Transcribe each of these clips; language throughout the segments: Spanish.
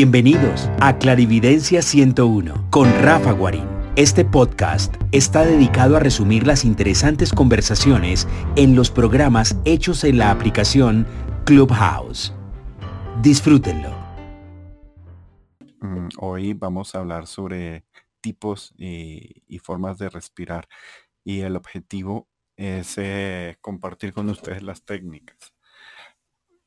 Bienvenidos a Clarividencia 101 con Rafa Guarín. Este podcast está dedicado a resumir las interesantes conversaciones en los programas hechos en la aplicación Clubhouse. Disfrútenlo. Mm, hoy vamos a hablar sobre tipos y, formas de respirar y el objetivo es eh, compartir con ustedes las técnicas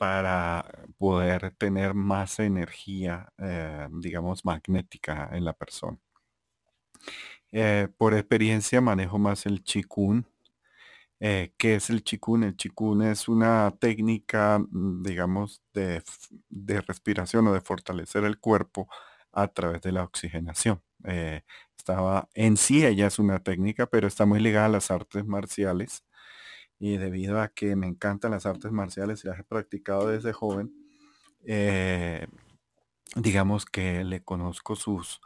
para poder tener más energía, eh, digamos, magnética en la persona. Eh, por experiencia manejo más el chikun. Eh, ¿Qué es el chikun? El chikun es una técnica, mm, digamos, de, respiración o de fortalecer el cuerpo a través de la oxigenación. estaba en sí, ella es una técnica, pero está muy ligada a las artes marciales y debido a que me encantan las artes marciales y las he practicado desde joven, eh, digamos que le conozco sus,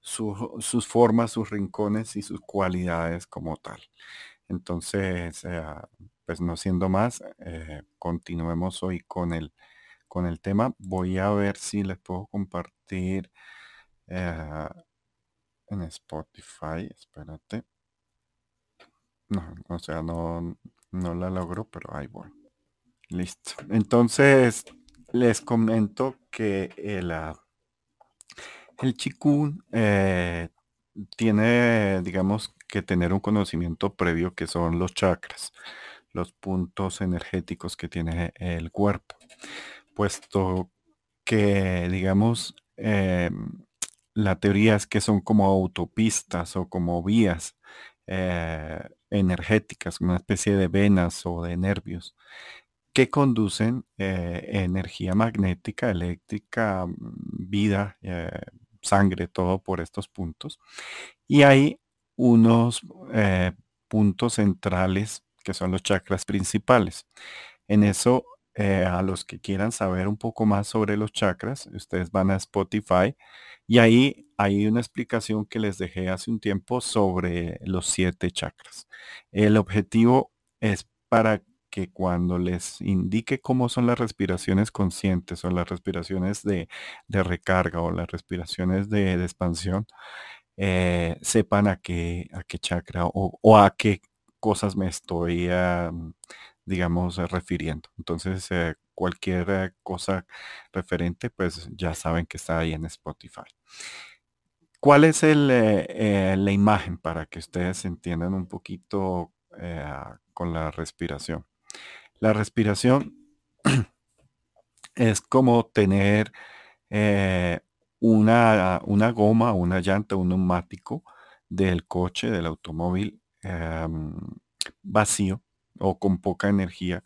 sus formas, sus rincones y sus cualidades como tal. Entonces, eh, pues no siendo más, eh, continuemos hoy con el, con el tema. Voy a ver si les puedo compartir en Spotify. Espérate. No, o sea, no, no la logro, pero ahí voy. Listo. Entonces, les comento que el, ah, el chikun eh, tiene, digamos, que tener un conocimiento previo que son los chakras, los puntos energéticos que tiene el cuerpo. Puesto que, digamos, em, la teoría es que son como autopistas o como vías eh, energéticas, una especie de venas o de nervios que conducen eh, energía magnética, eléctrica, mm, vida, eh, sangre, todo por estos puntos. Y hay unos puntos centrales que son los chakras principales. En eso, a los que quieran saber un poco más sobre los chakras, ustedes van a Spotify y ahí hay una explicación que les dejé hace un tiempo sobre los siete chakras. El objetivo es para que cuando les indique cómo son las respiraciones conscientes o las respiraciones de, recarga o las respiraciones de, expansión, eh, sepan a qué, a qué chakra o, a qué cosas me estoy, digamos, refiriendo. Entonces, eh, cualquier eh, cosa referente, pues ya saben que está ahí en Spotify. ¿Cuál es el, eh, eh, la imagen para que ustedes entiendan un poquito con la respiración? La respiración es como tener una, una, goma, una llanta, un neumático del coche, del automóvil em, vacío o con poca energía.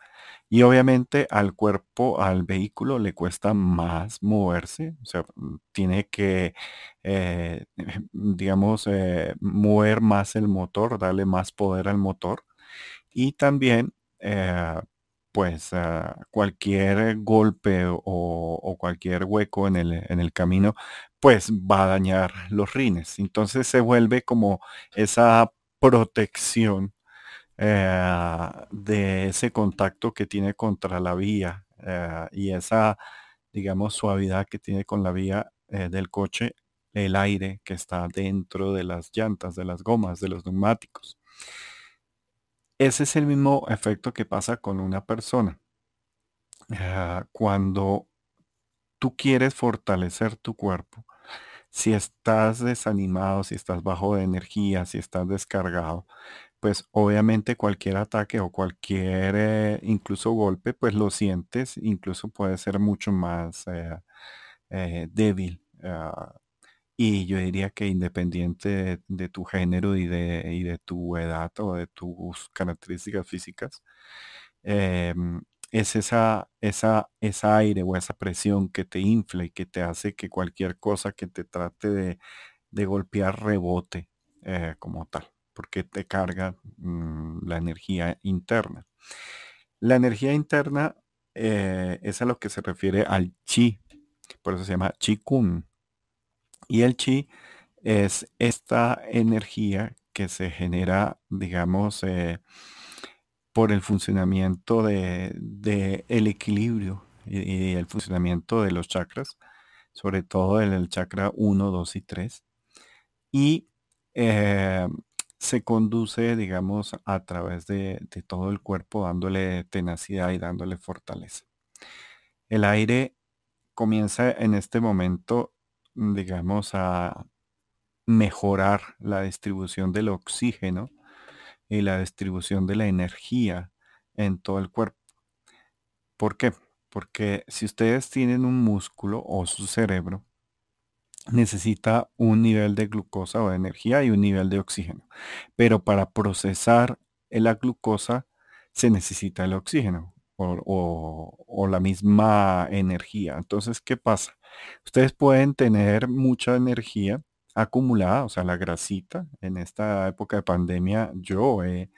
Y obviamente al cuerpo, al vehículo le cuesta más moverse, o sea, mm, tiene que, eh, digamos, eh, mover más el motor, darle más poder al motor. Y también, eh, pues, cualquier golpe o, cualquier hueco en el, en el camino, pues va a dañar los rines. Entonces se vuelve como esa protección eh, de ese contacto que tiene contra la vía eh, y esa, digamos, suavidad que tiene con la vía eh, del coche, el aire que está dentro de las llantas, de las gomas, de los neumáticos. Ese es el mismo efecto que pasa con una persona. cuando tú quieres fortalecer tu cuerpo, si estás desanimado, si estás bajo de energía, si estás descargado, pues obviamente cualquier ataque o cualquier eh, incluso golpe, pues lo sientes, incluso puede ser mucho más eh, eh, débil. Ah, y yo diría que independiente de, tu género y de, y de, tu edad o de tus características físicas, em, es esa, esa, esa aire o esa presión que te infla y que te hace que cualquier cosa que te trate de, de golpear rebote como tal porque te carga mm, la energía interna. La energía interna eh, es a lo que se refiere al chi, por eso se llama chi kun. Y el chi es esta energía que se genera, digamos, eh, por el funcionamiento de, el equilibrio y, el funcionamiento de los chakras, sobre todo en el chakra 1, 2 y 3. Y eh, se conduce, digamos, a través de, todo el cuerpo, dándole tenacidad y dándole fortaleza. El aire comienza en este momento, digamos, a mejorar la distribución del oxígeno y la distribución de la energía en todo el cuerpo. ¿Por qué? Porque si ustedes tienen un músculo o su cerebro, necesita un nivel de glucosa o de energía y un nivel de oxígeno. Pero para procesar la glucosa se necesita el oxígeno o, o, la misma energía. Entonces, ¿qué pasa? Ustedes pueden tener mucha energía acumulada, o sea, la grasita. En esta época de pandemia yo he,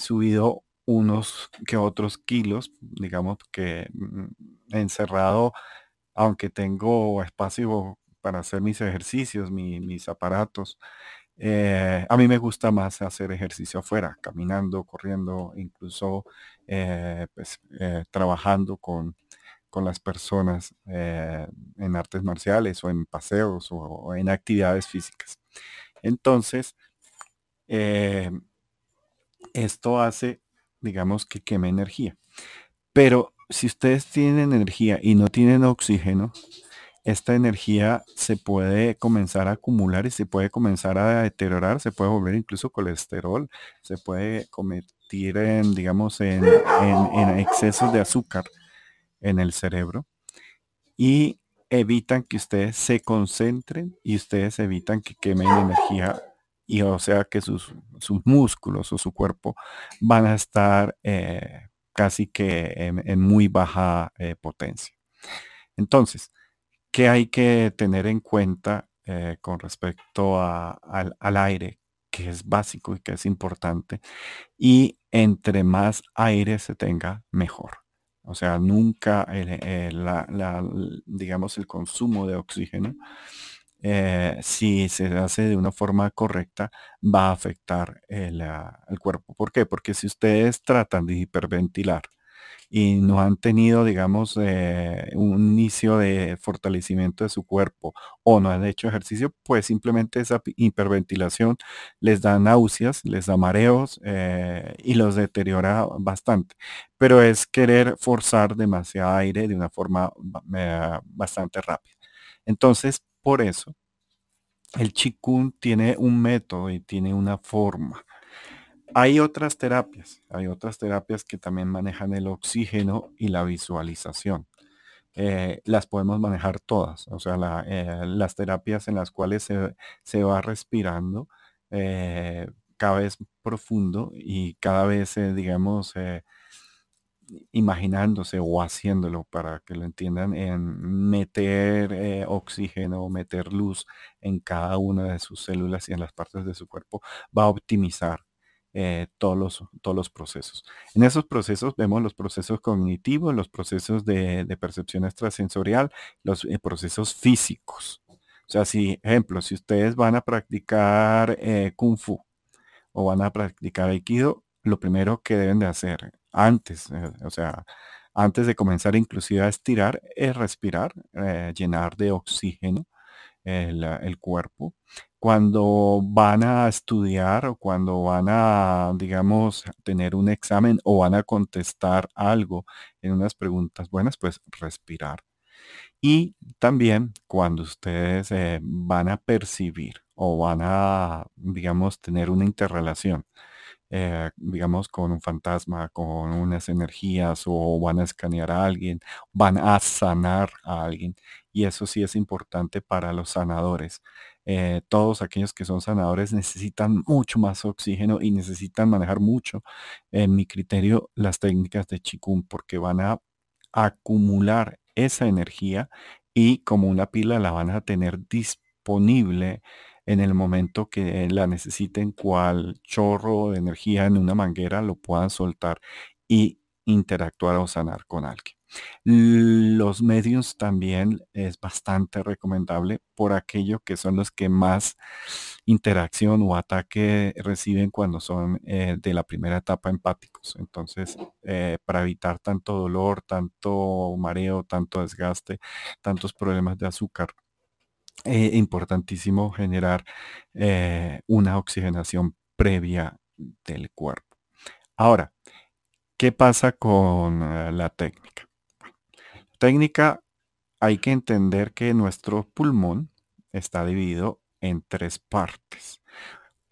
subido unos que otros kilos, digamos que mm, encerrado, aunque tengo espacio para hacer mis ejercicios, mis aparatos. Eh, a mí me gusta más hacer ejercicio afuera, caminando, corriendo, incluso eh, pues, eh, trabajando con, con, las personas en artes marciales o en paseos o, en actividades físicas. Entonces, esto hace, digamos, que queme energía. Pero si ustedes tienen energía y no tienen oxígeno, esta energía se puede comenzar a acumular y se puede comenzar a deteriorar, se puede volver incluso colesterol, se puede convertir en, digamos, en, excesos de azúcar en el cerebro y evitan que ustedes se concentren y ustedes evitan que quemen energía y o sea que sus, sus músculos o su cuerpo van a estar eh, casi que en, muy baja eh, potencia. Entonces, ¿Qué hay que tener en cuenta eh, con respecto al, aire, que es básico y que es importante? Y entre más aire se tenga, mejor. O sea, nunca, digamos, el consumo de oxígeno, eh, si se hace de una forma correcta, va a afectar el, el cuerpo. ¿Por qué? Porque si ustedes tratan de hiperventilar, y no han tenido, digamos, eh, un inicio de fortalecimiento de su cuerpo o no han hecho ejercicio, pues simplemente esa hiperventilación les da náuseas, les da mareos eh, y los deteriora bastante. Pero es querer forzar demasiado aire de una forma eh, bastante rápida. Entonces, por eso, el chikun tiene un método y tiene una forma hay otras terapias, hay otras terapias que también manejan el oxígeno y la visualización. Eh, las podemos manejar todas, o sea, eh, las terapias en las cuales se, va respirando eh, cada vez profundo y cada vez, digamos, imaginándose o haciéndolo para que lo entiendan en meter oxígeno, meter luz en cada una de sus células y en las partes de su cuerpo, va a optimizar eh, todos, los, todos los procesos. En esos procesos vemos los procesos cognitivos, los procesos de, percepción extrasensorial, los eh, procesos físicos. O sea, si, ejemplo, si ustedes van a practicar eh, Kung Fu o van a practicar Aikido, lo primero que deben de hacer antes, o sea, antes de comenzar inclusive a estirar, es respirar, llenar de oxígeno el, cuerpo. Cuando van a estudiar o cuando van a, digamos, tener un examen o van a contestar algo en unas preguntas buenas, pues respirar. Y también cuando ustedes eh, van a percibir o van a, digamos, tener una interrelación, eh, digamos, con un fantasma, con unas energías o van a escanear a alguien, van a sanar a alguien y eso sí es importante para los sanadores. Eh, todos aquellos que son sanadores necesitan mucho más oxígeno y necesitan manejar mucho, en mi criterio, las técnicas de Chikun porque van a acumular esa energía y como una pila la van a tener disponible en el momento que la necesiten, cual chorro de energía en una manguera lo puedan soltar. Y interactuar o sanar con alguien. Los medios también es bastante recomendable por aquello que son los que más interacción o ataque reciben cuando son eh, de la primera etapa empáticos. Entonces, eh, para evitar tanto dolor, tanto mareo, tanto desgaste, tantos problemas de azúcar, eh, importantísimo generar una oxigenación previa del cuerpo. Ahora, ¿qué pasa con la técnica? Técnica hay que entender que nuestro pulmón está dividido en tres partes.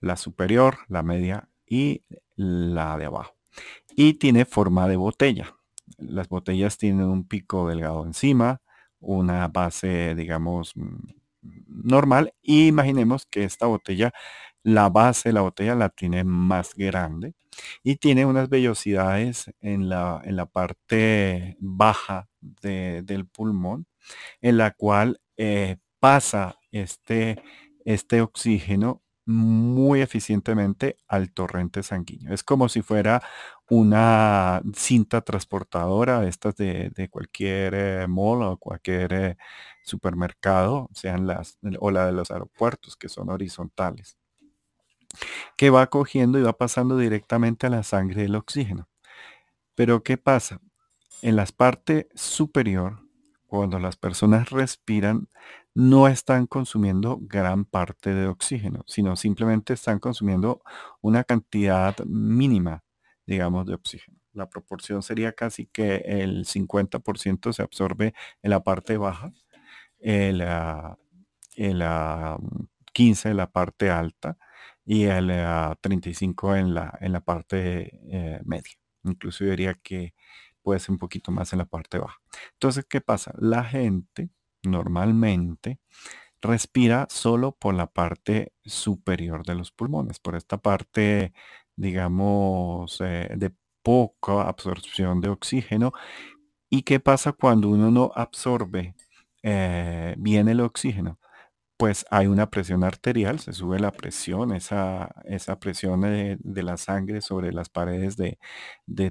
La superior, la media y la de abajo. Y tiene forma de botella. Las botellas tienen un pico delgado encima, una base, digamos, normal. Y imaginemos que esta botella, la base de la botella la tiene más grande y tiene unas vellosidades en la, en la parte baja del pulmón, en la cual eh, pasa este, este oxígeno muy eficientemente al torrente sanguíneo. Es como si fuera una cinta transportadora de estas de, cualquier eh, o cualquier eh, supermercado, sean las o la de los aeropuertos que son horizontales, que va cogiendo y va pasando directamente a la sangre el oxígeno. Pero ¿qué pasa? En la parte superior, cuando las personas respiran, no están consumiendo gran parte de oxígeno, sino simplemente están consumiendo una cantidad mínima, digamos, de oxígeno. La proporción sería casi que el 50% se absorbe en la parte baja, el, 15 en la parte alta y el 35 en la, en la parte eh, media. Incluso yo diría que puede ser un poquito más en la parte baja. Entonces, ¿qué pasa? La gente normalmente respira solo por la parte superior de los pulmones, por esta parte, digamos, eh, de poca absorción de oxígeno. ¿Y qué pasa cuando uno no absorbe eh, bien el oxígeno? Pues hay una presión arterial, se sube la presión, esa, esa presión de, la sangre sobre las paredes de,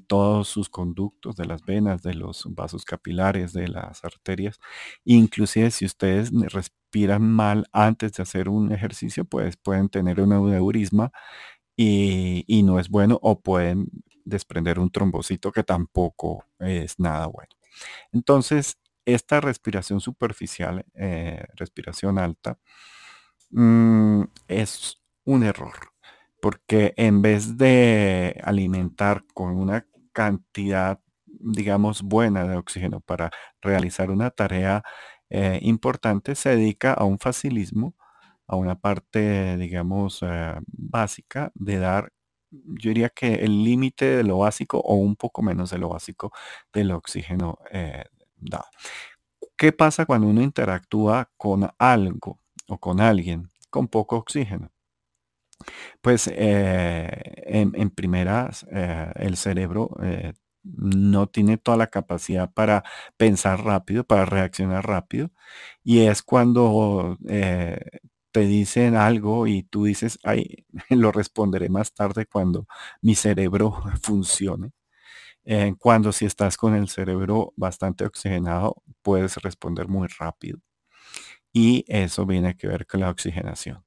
todos sus conductos, de las venas, de los vasos capilares, de las arterias. Inclusive si ustedes respiran mal antes de hacer un ejercicio, pues pueden tener un aneurisma y, y no es bueno o pueden desprender un trombocito que tampoco es nada bueno. Entonces, esta respiración superficial, eh, respiración alta, mm, es un error, porque en vez de alimentar con una cantidad, digamos, buena de oxígeno para realizar una tarea eh, importante, se dedica a un facilismo, a una parte, digamos, eh, básica de dar yo diría que el límite de lo básico o un poco menos de lo básico del oxígeno ¿Qué pasa cuando uno interactúa con algo o con alguien con poco oxígeno? Pues eh, en, primeras, eh, el cerebro eh, no tiene toda la capacidad para pensar rápido, para reaccionar rápido. Y es cuando te dicen algo y tú dices, ay, lo responderé más tarde cuando mi cerebro funcione cuando si estás con el cerebro bastante oxigenado, puedes responder muy rápido. Y eso viene que ver con la oxigenación.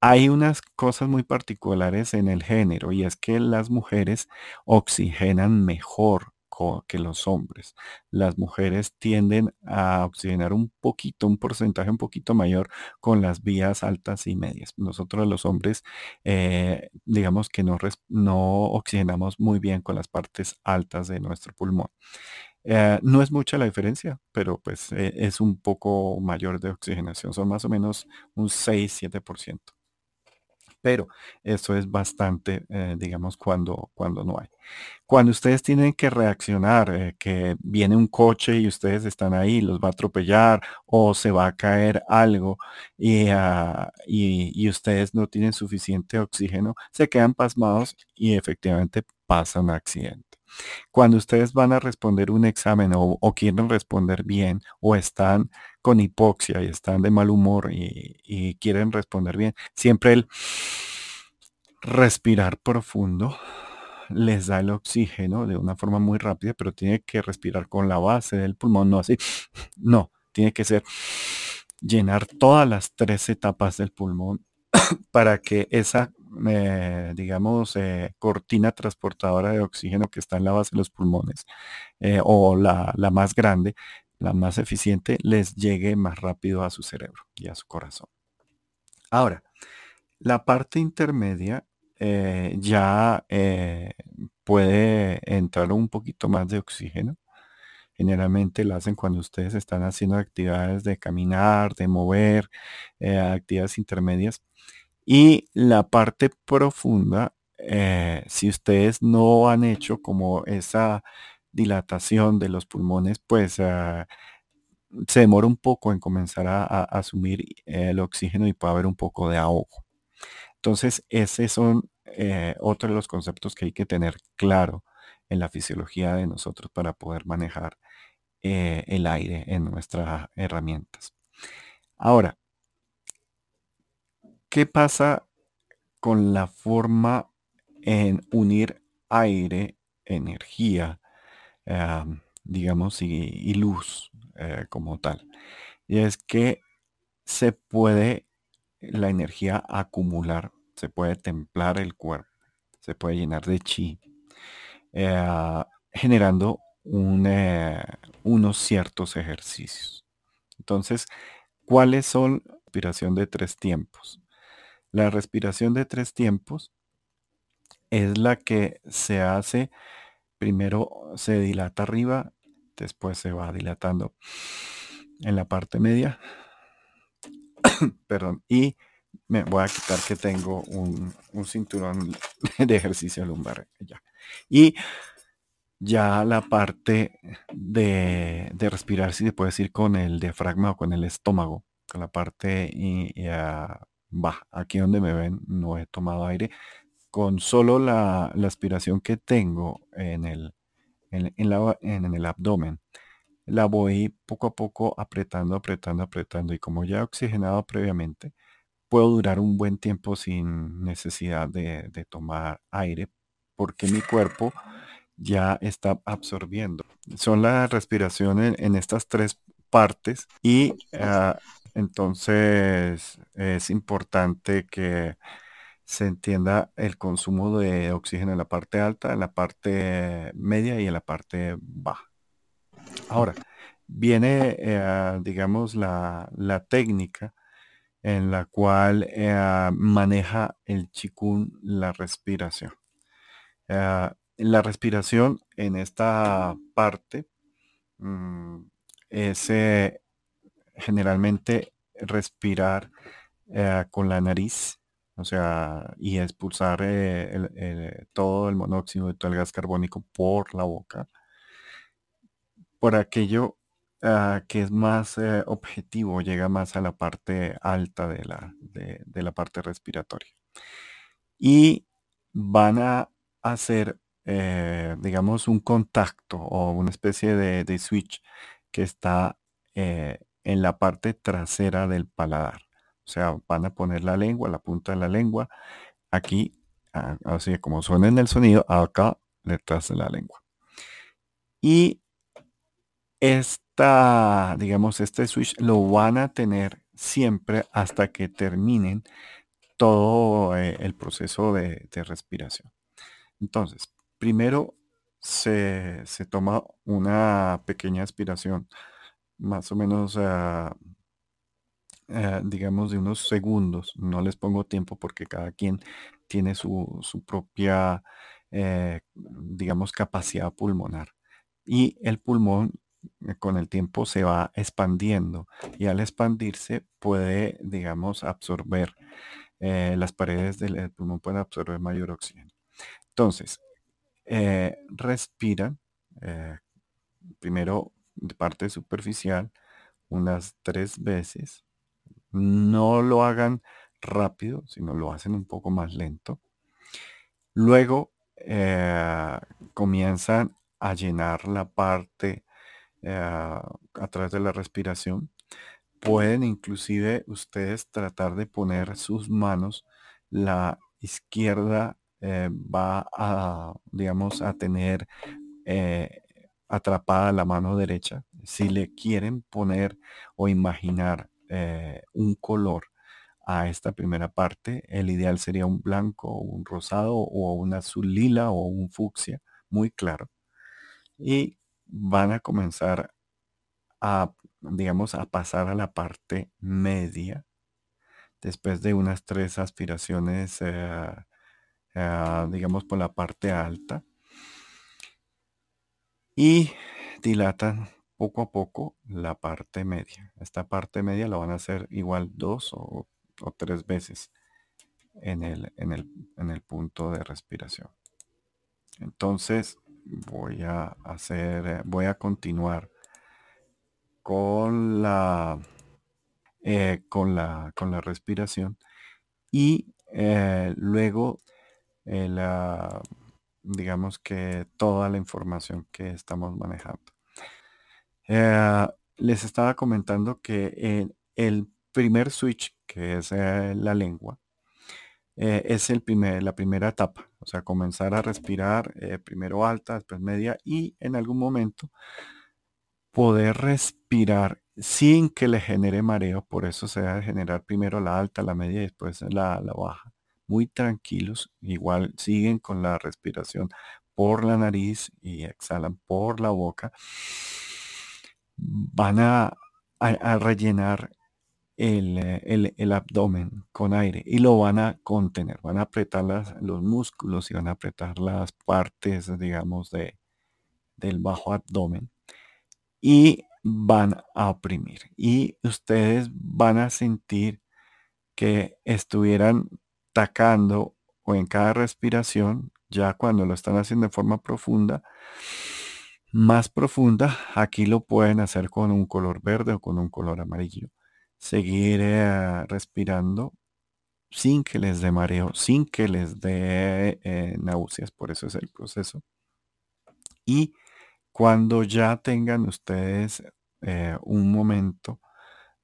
Hay unas cosas muy particulares en el género y es que las mujeres oxigenan mejor que los hombres. Las mujeres tienden a oxigenar un poquito, un porcentaje un poquito mayor con las vías altas y medias. Nosotros los hombres, eh, digamos que no, no oxigenamos muy bien con las partes altas de nuestro pulmón. Eh, no es mucha la diferencia, pero pues eh, es un poco mayor de oxigenación. Son más o menos un 6-7%. Pero eso es bastante, digamos, cuando, cuando no hay. Cuando ustedes tienen que reaccionar, eh, que viene un coche y ustedes están ahí, los va a atropellar o se va a caer algo ah, y, y, ustedes no tienen suficiente oxígeno, se quedan pasmados y efectivamente pasa un accidente. Cuando ustedes van a responder un examen o, quieren responder bien o están con hipoxia y están de mal humor y, y quieren responder bien, siempre el respirar profundo les da el oxígeno de una forma muy rápida, pero tiene que respirar con la base del pulmón, no así. No, tiene que ser llenar todas las tres etapas del pulmón para que esa, eh, digamos, eh, cortina transportadora de oxígeno que está en la base de los pulmones eh, o la, la más grande, la más eficiente, les llegue más rápido a su cerebro y a su corazón. Ahora, la parte intermedia ya puede entrar un poquito más de oxígeno Generalmente lo hacen cuando ustedes están haciendo actividades de caminar, de mover, eh, actividades intermedias. Y la parte profunda, eh, si ustedes no han hecho como esa dilatación de los pulmones, pues ah, se demora un poco en comenzar a, asumir el oxígeno y puede haber un poco de ahogo. Entonces, esos son eh, otros de los conceptos que hay que tener claro en la fisiología de nosotros para poder manejar eh, el aire en nuestras herramientas. Ahora, ¿qué pasa con la forma en unir aire, energía, digamos, y, luz eh, como tal? Y es que se puede la energía acumular, se puede templar el cuerpo, se puede llenar de chi, eh, generando eh, unos ciertos ejercicios. Entonces, ¿cuáles son la respiración de tres tiempos? La respiración de tres tiempos es la que se hace, primero se dilata arriba, después se va dilatando en la parte media, perdón, y me voy a quitar que tengo un, cinturón de ejercicio lumbar ya. Y ya la parte de, respirar, si se puede decir con el diafragma o con el estómago, con la parte y, va, aquí donde me ven no he tomado aire, con solo la, aspiración que tengo en el, en, en el abdomen, la voy poco a poco apretando, apretando, apretando y como ya he oxigenado previamente, puedo durar un buen tiempo sin necesidad de, de tomar aire porque mi cuerpo ya está absorbiendo. Son la respiración en, estas tres partes y entonces es importante que se entienda el consumo de oxígeno en la parte alta, en la parte media y en la parte baja. Ahora, viene, eh, digamos, la, técnica en la cual eh, maneja el chikun la respiración. Ah, la respiración en esta parte mm, es eh, generalmente respirar eh, con la nariz, o sea, y expulsar eh, todo el monóxido y todo el gas carbónico por la boca, por aquello ah, que es más objetivo, llega más a la parte alta de la, de la parte respiratoria. Y van a hacer eh, digamos, un contacto o una especie de, switch que está eh, en la parte trasera del paladar. O sea, van a poner la lengua, la punta de la lengua, aquí, así como suena en el sonido, acá detrás de la lengua. Y esta, digamos, este switch lo van a tener siempre hasta que terminen todo eh, el proceso de respiración. Entonces, Primero se, toma una pequeña aspiración, más o menos, ah, digamos, de unos segundos. No les pongo tiempo porque cada quien tiene su, propia, eh, digamos, capacidad pulmonar. Y el pulmón eh, con el tiempo se va expandiendo y al expandirse puede, digamos, absorber, eh, las paredes del pulmón pueden absorber mayor oxígeno. Entonces, eh, respiran eh, primero parte superficial unas tres veces. No lo hagan rápido, sino lo hacen un poco más lento. Luego eh, comienzan a llenar la parte a través de la respiración. Pueden inclusive ustedes tratar de poner sus manos la izquierda eh, va a, digamos, a tener eh, atrapada la mano derecha. Si le quieren poner o imaginar eh, un color a esta primera parte, el ideal sería un blanco, un rosado o un azul lila o un fucsia, muy claro. Y van a comenzar a, digamos, a pasar a la parte media después de unas tres aspiraciones, eh, eh, digamos, por la parte alta. Y dilatan poco a poco la parte media. Esta parte media la van a hacer igual dos o, tres veces en el, en, el, en el punto de respiración. Entonces voy a hacer, eh, voy a continuar con la, eh, con la, con la respiración y eh, luego la, digamos que toda la información que estamos manejando. les estaba comentando que el primer switch, que es la lengua, es el primer, la primera etapa. O sea, comenzar a respirar primero alta, después media y en algún momento poder respirar sin que le genere mareo, por eso se debe generar primero la alta, la media y después la, baja. Muy tranquilos, igual siguen con la respiración por la nariz y exhalan por la boca. Van a, rellenar el, el, abdomen con aire y lo van a contener, van a apretar los músculos y van a apretar las partes, digamos, de, del bajo abdomen y van a oprimir. Y ustedes van a sentir que estuvieran tacando o en cada respiración, ya cuando lo están haciendo de forma profunda, más profunda, aquí lo pueden hacer con un color verde o con un color amarillo. Seguir eh, respirando sin que les dé mareo, sin que les dé eh, náuseas, por eso es el proceso. Y cuando ya tengan ustedes eh, un momento,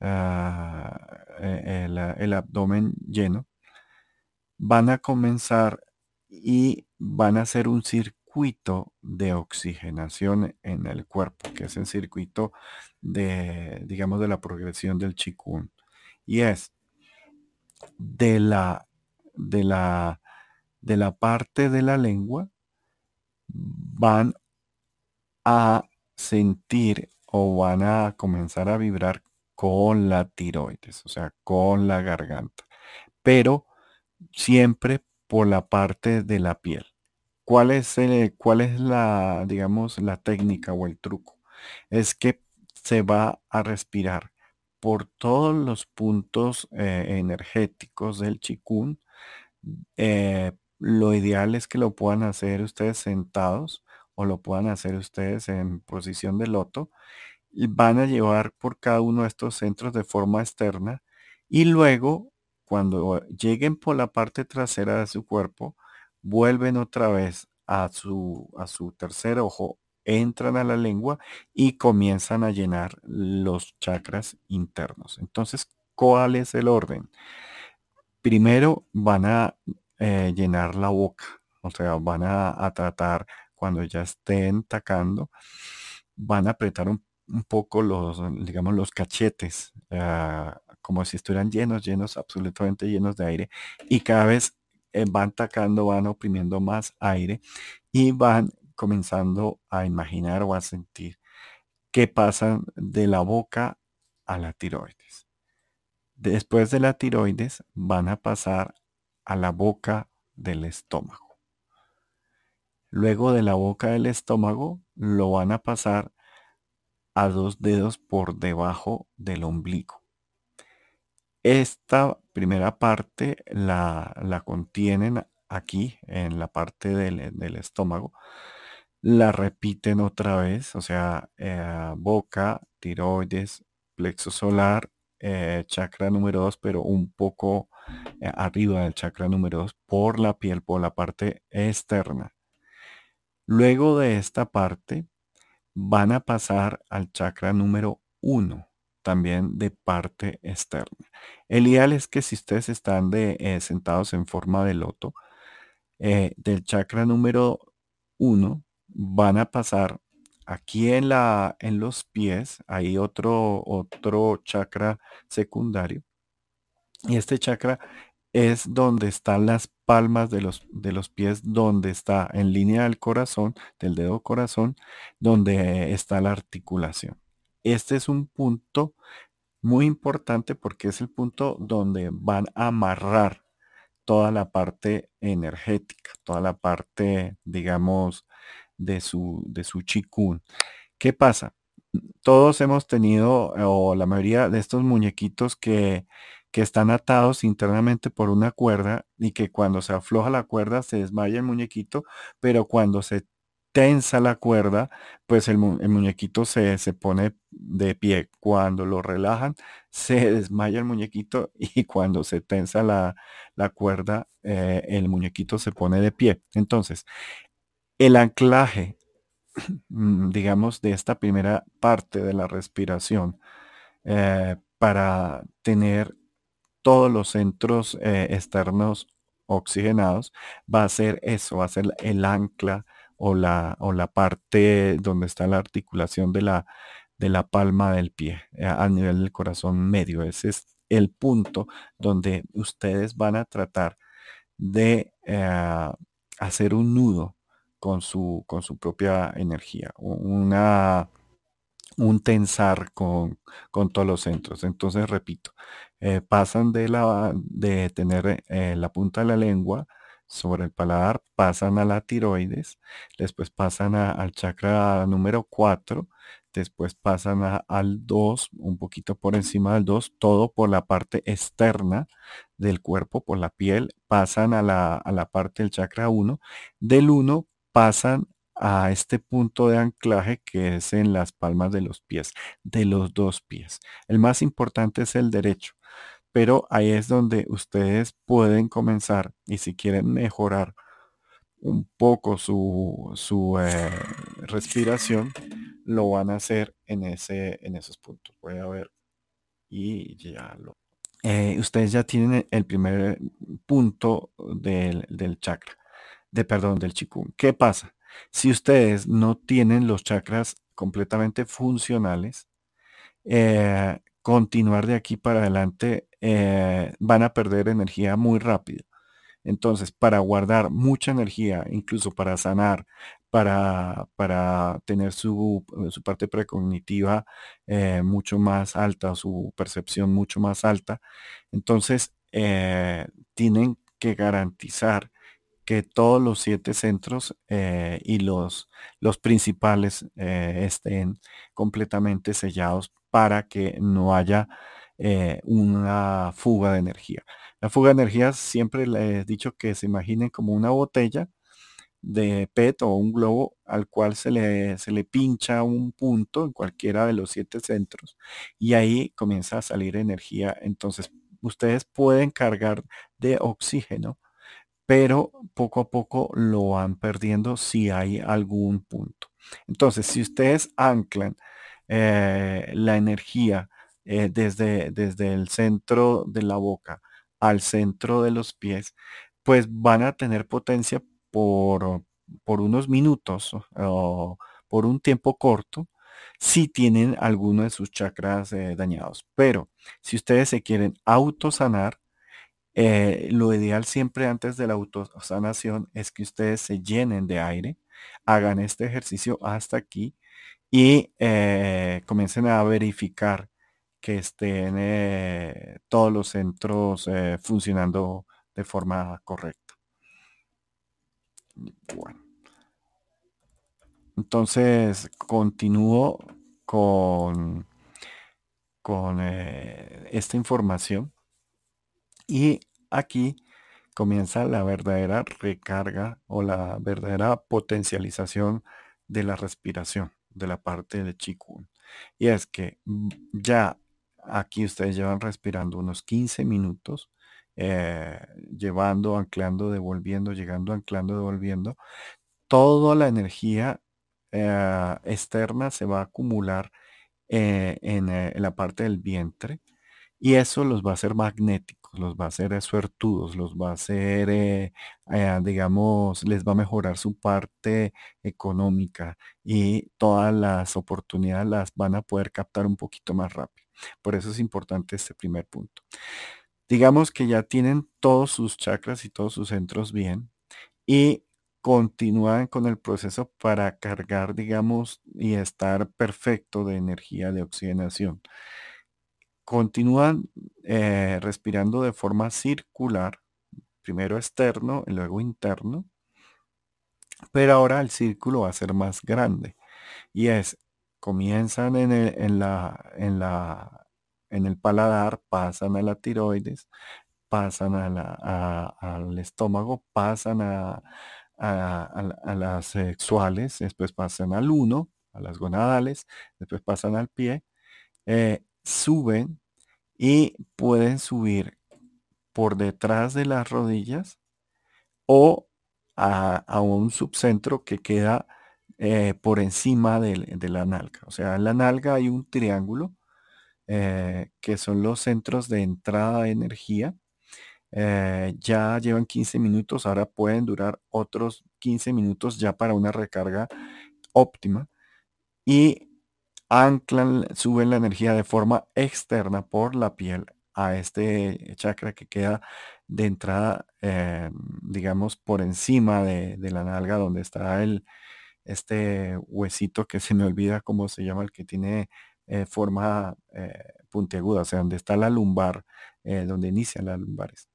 ah, el, abdomen lleno, van a comenzar y van a hacer un circuito de oxigenación en el cuerpo, que es el circuito de, digamos, de la progresión del chikun. Y es de la, de la, de la parte de la lengua, van a sentir o van a comenzar a vibrar con la tiroides, o sea, con la garganta, pero siempre por la parte de la piel. ¿Cuál es, cuál es la, digamos, la técnica o el truco? Es que se va a respirar por todos los puntos eh, energéticos del chikun. Eh, lo ideal es que lo puedan hacer ustedes sentados o lo puedan hacer ustedes en posición de loto, y van a llevar por cada uno de estos centros de forma externa y luego cuando lleguen por la parte trasera de su cuerpo, vuelven otra vez a su, a su tercer ojo, entran a la lengua y comienzan a llenar los chakras internos. Entonces, ¿cuál es el orden? Primero van a eh, llenar la boca, o sea, van a tratar cuando ya estén tacando, van a apretar un, poco los, digamos, los cachetes, ah, como si estuvieran llenos, llenos, absolutamente llenos de aire. Y cada vez eh, van tacando, van oprimiendo más aire y van comenzando a imaginar o a sentir qué pasa de la boca a la tiroides. Después de la tiroides van a pasar a la boca del estómago. Luego de la boca del estómago lo van a pasar a dos dedos por debajo del ombligo. Esta primera parte la, contienen aquí en la parte del, estómago. La repiten otra vez, o sea, eh, boca, tiroides, plexo solar, eh, chakra número 2, pero un poco eh, arriba del chakra número 2 por la piel, por la parte externa. Luego de esta parte, van a pasar al chakra número 1, también de parte externa. El ideal es que si ustedes están de, eh, sentados en forma de loto, eh, del chakra número uno van a pasar aquí en, la, en los pies, hay otro, otro chakra secundario. Y este chakra es donde están las palmas de los, de los pies, donde está en línea del corazón, del dedo corazón, donde está la articulación. Este es un punto muy importante porque es el punto donde van a amarrar toda la parte energética, toda la parte, digamos, de su, de su chikun. ¿Qué pasa? Todos hemos tenido, o la mayoría de estos muñequitos que, que están atados internamente por una cuerda y que cuando se afloja la cuerda se desmaya el muñequito, pero cuando se tensa la cuerda, pues el, muñequito se, se, pone de pie. Cuando lo relajan, se desmaya el muñequito y cuando se tensa la, cuerda, eh, el muñequito se pone de pie. Entonces, el anclaje, mm, digamos, de esta primera parte de la respiración eh, para tener todos los centros eh, externos oxigenados, va a ser eso, va a ser el ancla o la, o la parte donde está la articulación de la, de la palma del pie eh, a nivel del corazón medio. Ese es el punto donde ustedes van a tratar de hacer un nudo con su, con su propia energía, una, un tensar con, con todos los centros. Entonces, repito, eh, pasan de, la, de tener eh, la punta de la lengua sobre el paladar, pasan a la tiroides, después pasan al chakra número 4, después pasan al 2, un poquito por encima del 2, todo por la parte externa del cuerpo, por la piel, pasan a la, a la parte del chakra 1, del 1 pasan a este punto de anclaje que es en las palmas de los pies, de los dos pies. El más importante es el derecho, pero ahí es donde ustedes pueden comenzar y si quieren mejorar un poco su, su eh, respiración, lo van a hacer en, ese, en esos puntos. Voy a ver y ya lo... Eh, ustedes ya tienen el primer punto del, del chakra de perdón, del chikung. ¿Qué pasa? Si ustedes no tienen los chakras completamente funcionales, eh, continuar de aquí para adelante eh, van a perder energía muy rápido. Entonces, para guardar mucha energía, incluso para sanar, para, para tener su, su parte precognitiva eh, mucho más alta, su percepción mucho más alta, entonces tienen que garantizar que todos los siete centros eh, y los, los principales eh, estén completamente sellados para que no haya eh, una fuga de energía. La fuga de energía siempre le he dicho que se imaginen como una botella de PET o un globo al cual se le, se le pincha un punto en cualquiera de los siete centros y ahí comienza a salir energía. Entonces ustedes pueden cargar de oxígeno pero poco a poco lo van perdiendo si hay algún punto. Entonces, si ustedes anclan eh, la energía eh, desde, desde el centro de la boca al centro de los pies, pues van a tener potencia por, por unos minutos o por un tiempo corto si tienen alguno de sus chakras eh, dañados. Pero si ustedes se quieren autosanar, lo ideal siempre antes de la autosanación es que ustedes se llenen de aire, hagan este ejercicio hasta aquí y eh, comiencen a verificar que estén eh, todos los centros funcionando de forma correcta. Bueno. Entonces, continúo con, con esta información y aquí comienza la verdadera recarga o la verdadera potencialización de la respiración de la parte de Chikun. Y es que mm, ya aquí ustedes llevan respirando unos 15 minutos, eh, llevando, anclando, devolviendo, llegando, anclando, devolviendo. Toda la energía eh, externa se va a acumular eh, en, la parte del vientre y eso los va a hacer magnéticos los va a hacer suertudos, los va a hacer, eh, eh, digamos, les va a mejorar su parte económica y todas las oportunidades las van a poder captar un poquito más rápido. Por eso es importante este primer punto. Digamos que ya tienen todos sus chakras y todos sus centros bien y continúan con el proceso para cargar, digamos, y estar perfecto de energía de oxigenación continúan eh, respirando de forma circular, primero externo y luego interno, pero ahora el círculo va a ser más grande. Y es, comienzan en el, en la, en la, en el paladar, pasan a la tiroides, pasan a la, al estómago, pasan a, las sexuales, después pasan al uno, a las gonadales, después pasan al pie, eh, suben y pueden subir por detrás de las rodillas o a, un subcentro que queda eh, por encima de, la nalga. O sea, en la nalga hay un triángulo eh, que son los centros de entrada de energía. Eh, ya llevan 15 minutos, ahora pueden durar otros 15 minutos ya para una recarga óptima. Y anclan, suben la energía de forma externa por la piel a este chakra que queda de entrada, eh, digamos, por encima de, la nalga donde está el, este huesito que se me olvida cómo se llama, el que tiene eh, forma eh, puntiaguda, o sea, donde está la lumbar, donde inician las lumbares.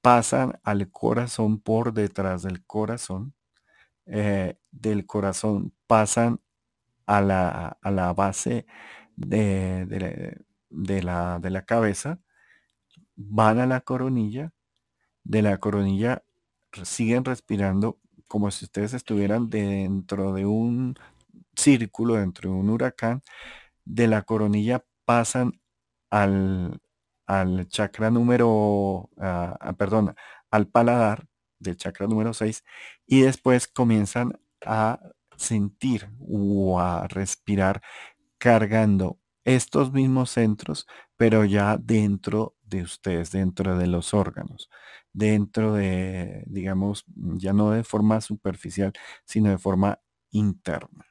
Pasan al corazón por detrás del corazón. del corazón pasan a la, a la base de, de, la, de la cabeza, van a la coronilla, de la coronilla siguen respirando como si ustedes estuvieran dentro de un círculo, dentro de un huracán, de la coronilla pasan al, al chakra número, ah, ah, perdón, al paladar del chakra número 6 y después comienzan a sentir o a respirar cargando estos mismos centros, pero ya dentro de ustedes, dentro de los órganos, dentro de, digamos, ya no de forma superficial, sino de forma interna.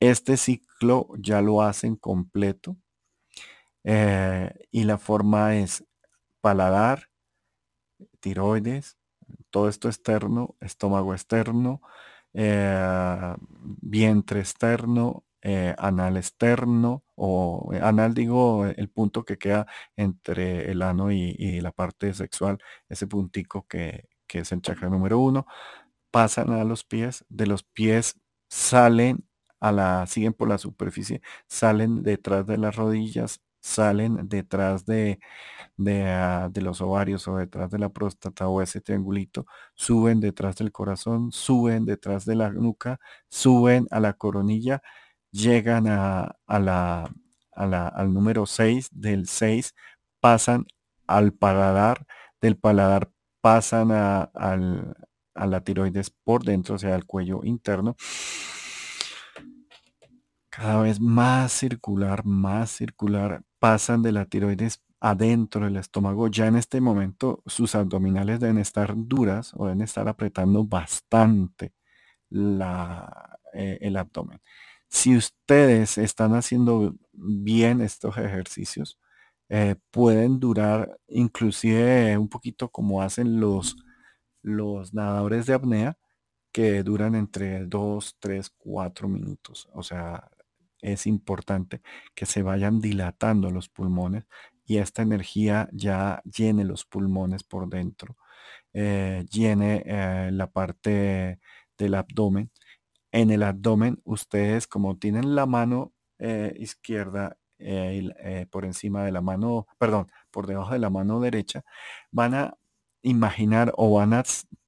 Este ciclo ya lo hacen completo eh, y la forma es paladar, tiroides, todo esto externo, estómago externo, eh, vientre externo, eh, anal externo, o eh, anal digo el punto que queda entre el ano y, la parte sexual, ese puntico que, que es el chakra número uno, pasan a los pies, de los pies salen a la, siguen por la superficie, salen detrás de las rodillas, salen detrás de, ah, de, los ovarios o detrás de la próstata o ese triangulito, suben detrás del corazón, suben detrás de la nuca, suben a la coronilla, llegan a, la, al número 6, del 6 pasan al paladar, del paladar pasan a, a la tiroides por dentro, o sea, al cuello interno cada vez más circular, más circular, pasan de la tiroides adentro del estómago. Ya en este momento sus abdominales deben estar duras o deben estar apretando bastante eh, el abdomen. Si ustedes están haciendo bien estos ejercicios, eh, pueden durar inclusive un poquito como hacen los, los nadadores de apnea, que duran entre 2, 3, 4 minutos. O sea, es importante que se vayan dilatando los pulmones y esta energía ya llene los pulmones por dentro, eh, llene eh, la parte del abdomen. En el abdomen, ustedes como tienen la mano eh, izquierda por encima de la mano, perdón, por debajo de la mano derecha, van a imaginar o van a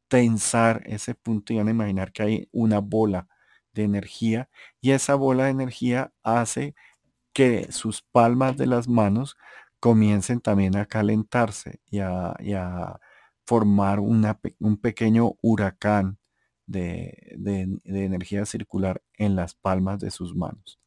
tensar ese punto y van a imaginar que hay una bola de energía y esa bola de energía hace que sus palmas de las manos comiencen también a calentarse y a, formar un pequeño huracán de, de, energía circular en las palmas de sus manos.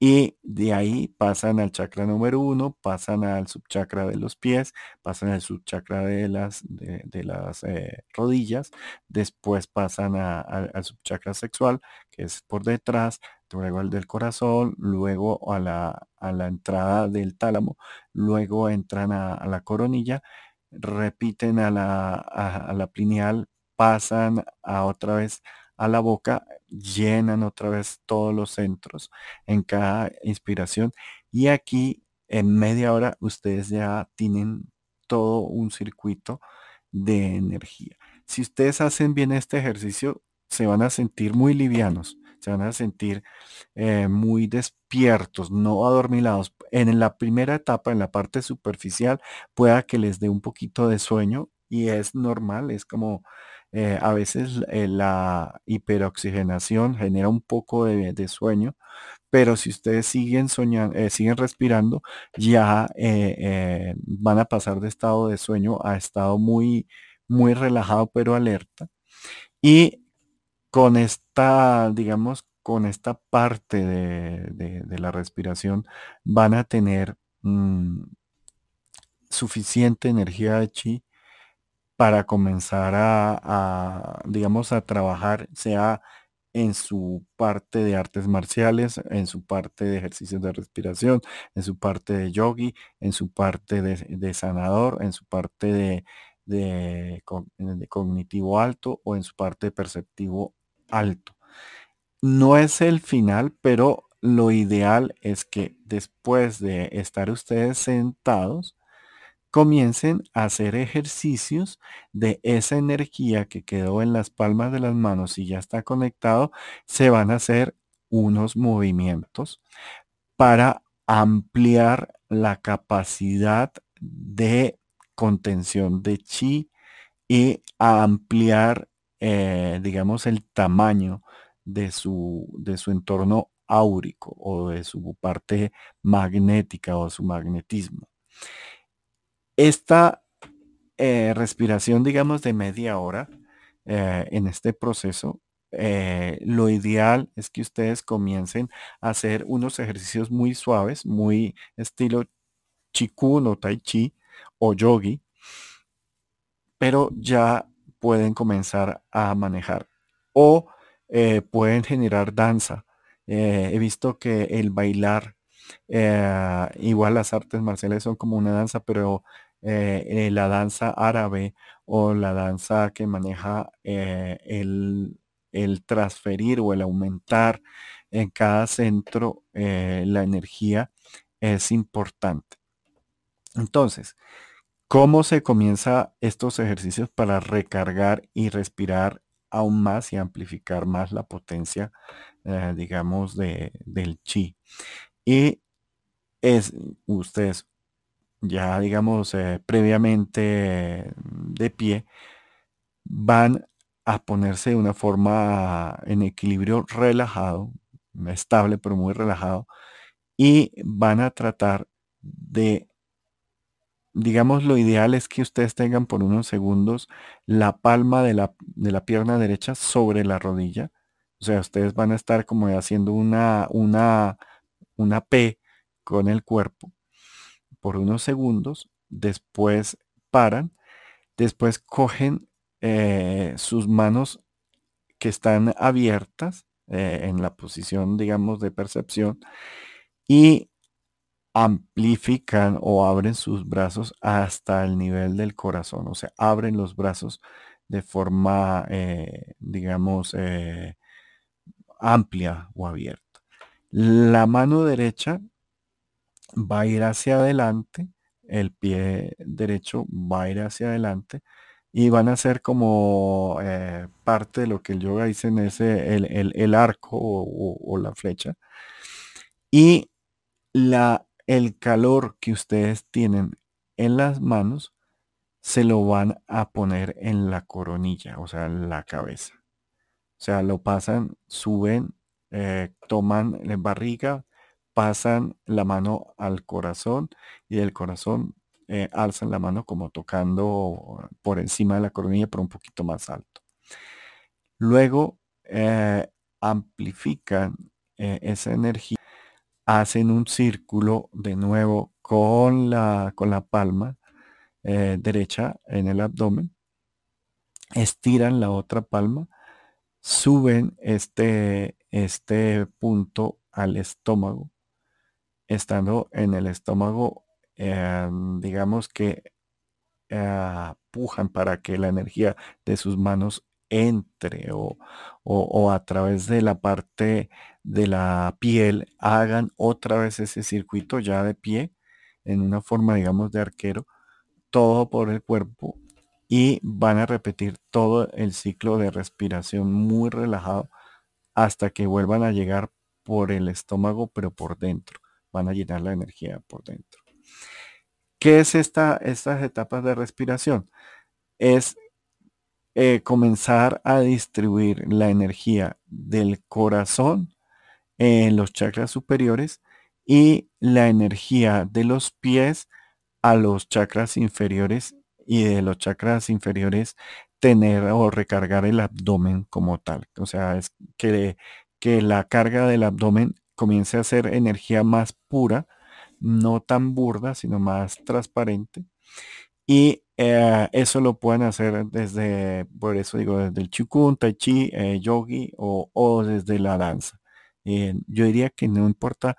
Y de ahí pasan al chakra número uno, pasan al subchakra de los pies, pasan al subchakra de las, de, las eh, rodillas, después pasan al subchakra sexual, que es por detrás, luego al del corazón, luego a la, a la entrada del tálamo, luego entran a, la coronilla, repiten a la, a, la pineal, pasan a otra vez a la boca, llenan otra vez todos los centros en cada inspiración y aquí en media hora ustedes ya tienen todo un circuito de energía. Si ustedes hacen bien este ejercicio, se van a sentir muy livianos, se van a sentir eh, muy despiertos, no adormilados. En la primera etapa, en la parte superficial, pueda que les dé un poquito de sueño y es normal, es como eh, a veces eh, la hiperoxigenación genera un poco de, sueño, pero si ustedes siguen eh, siguen respirando, ya van a pasar de estado de sueño a estado muy, muy relajado pero alerta. Y con esta, digamos, con esta parte de, la respiración van a tener mm, suficiente energía de chi para comenzar a, digamos, a trabajar, sea en su parte de artes marciales, en su parte de ejercicios de respiración, en su parte de yogi, en su parte de, sanador, en su parte de, de, cognitivo alto o en su parte perceptivo alto. No es el final, pero lo ideal es que después de estar ustedes sentados, comiencen a hacer ejercicios de esa energía que quedó en las palmas de las manos y ya está conectado, se van a hacer unos movimientos para ampliar la capacidad de contención de chi y ampliar, eh, digamos, el tamaño de su, de su entorno áurico o de su parte magnética o su magnetismo. Esta eh, respiración, digamos, de media hora eh, en este proceso, eh, lo ideal es que ustedes comiencen a hacer unos ejercicios muy suaves, muy estilo chikun o tai chi o yogi, pero ya pueden comenzar a manejar o pueden generar danza. he visto que el bailar, igual las artes marciales son como una danza, pero eh, eh, la danza árabe o la danza que maneja eh, el, transferir o el aumentar en cada centro la energía es importante. Entonces, ¿cómo se comienza estos ejercicios para recargar y respirar aún más y amplificar más la potencia, digamos, de, del chi? Y es, ustedes ya digamos eh, previamente de pie, van a ponerse de una forma en equilibrio relajado, estable pero muy relajado, y van a tratar de, digamos, lo ideal es que ustedes tengan por unos segundos la palma de la, de la pierna derecha sobre la rodilla. O sea, ustedes van a estar como haciendo una, una, una P con el cuerpo por unos segundos, después paran, después cogen eh, sus manos que están abiertas eh, en la posición, digamos, de percepción y amplifican o abren sus brazos hasta el nivel del corazón, o sea, abren los brazos de forma, eh, digamos, amplia o abierta. La mano derecha va a ir hacia adelante, el pie derecho va a ir hacia adelante y van a ser como eh, parte de lo que el yoga dice en ese, el, arco o, la flecha. Y la, el calor que ustedes tienen en las manos se lo van a poner en la coronilla, o sea, en la cabeza. O sea, lo pasan, suben, eh, toman la barriga, pasan la mano al corazón y del corazón eh, alzan la mano como tocando por encima de la coronilla, pero un poquito más alto. Luego eh, amplifican eh, esa energía hacen un círculo de nuevo con la, con la palma eh, derecha en el abdomen, estiran la otra palma, suben este, este punto al estómago, estando en el estómago, em, digamos que eh, pujan para que la energía de sus manos entre o, o, a través de la parte de la piel hagan otra vez ese circuito ya de pie en una forma digamos de arquero todo por el cuerpo y van a repetir todo el ciclo de respiración muy relajado hasta que vuelvan a llegar por el estómago pero por dentro van a llenar la energía por dentro ¿qué es esta, estas etapas de respiración? es eh, comenzar a distribuir la energía del corazón en los chakras superiores y la energía de los pies a los chakras inferiores y de los chakras inferiores tener o recargar el abdomen como tal. O sea, es que, que la carga del abdomen comience a ser energía más pura, no tan burda, sino más transparente. Y eh, eso lo pueden hacer desde, por eso digo, desde el chikun, tai chi, eh, yogi o, desde la danza. Eh, yo diría que no importa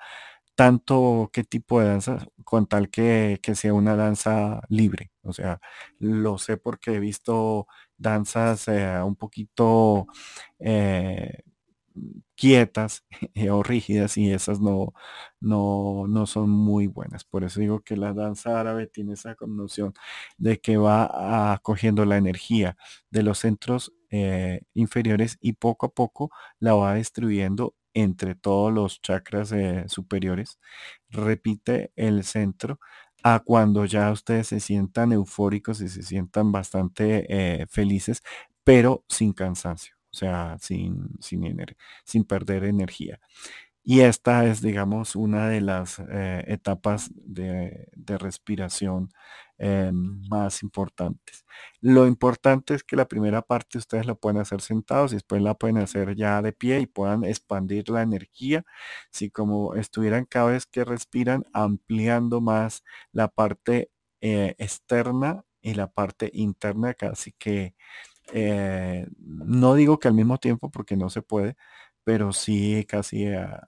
tanto qué tipo de danza, con tal que, que, sea una danza libre. O sea, lo sé porque he visto danzas un poquito quietas o rígidas y esas no, no, no son muy buenas. Por eso digo que la danza árabe tiene esa connotación de que va acogiendo la energía de los centros eh, inferiores y poco a poco la va distribuyendo entre todos los chakras eh, superiores. Repite el centro a cuando ya ustedes se sientan eufóricos y se sientan bastante eh, felices, pero sin cansancio o sea, sin, sin, perder energía. Y esta es, digamos, una de las eh, etapas de, respiración eh, más importantes. Lo importante es que la primera parte ustedes la pueden hacer sentados y después la pueden hacer ya de pie y puedan expandir la energía. Si como estuvieran cada vez que respiran ampliando más la parte eh, externa y la parte interna, casi que eh, no digo que al mismo tiempo porque no se puede, pero sí casi a,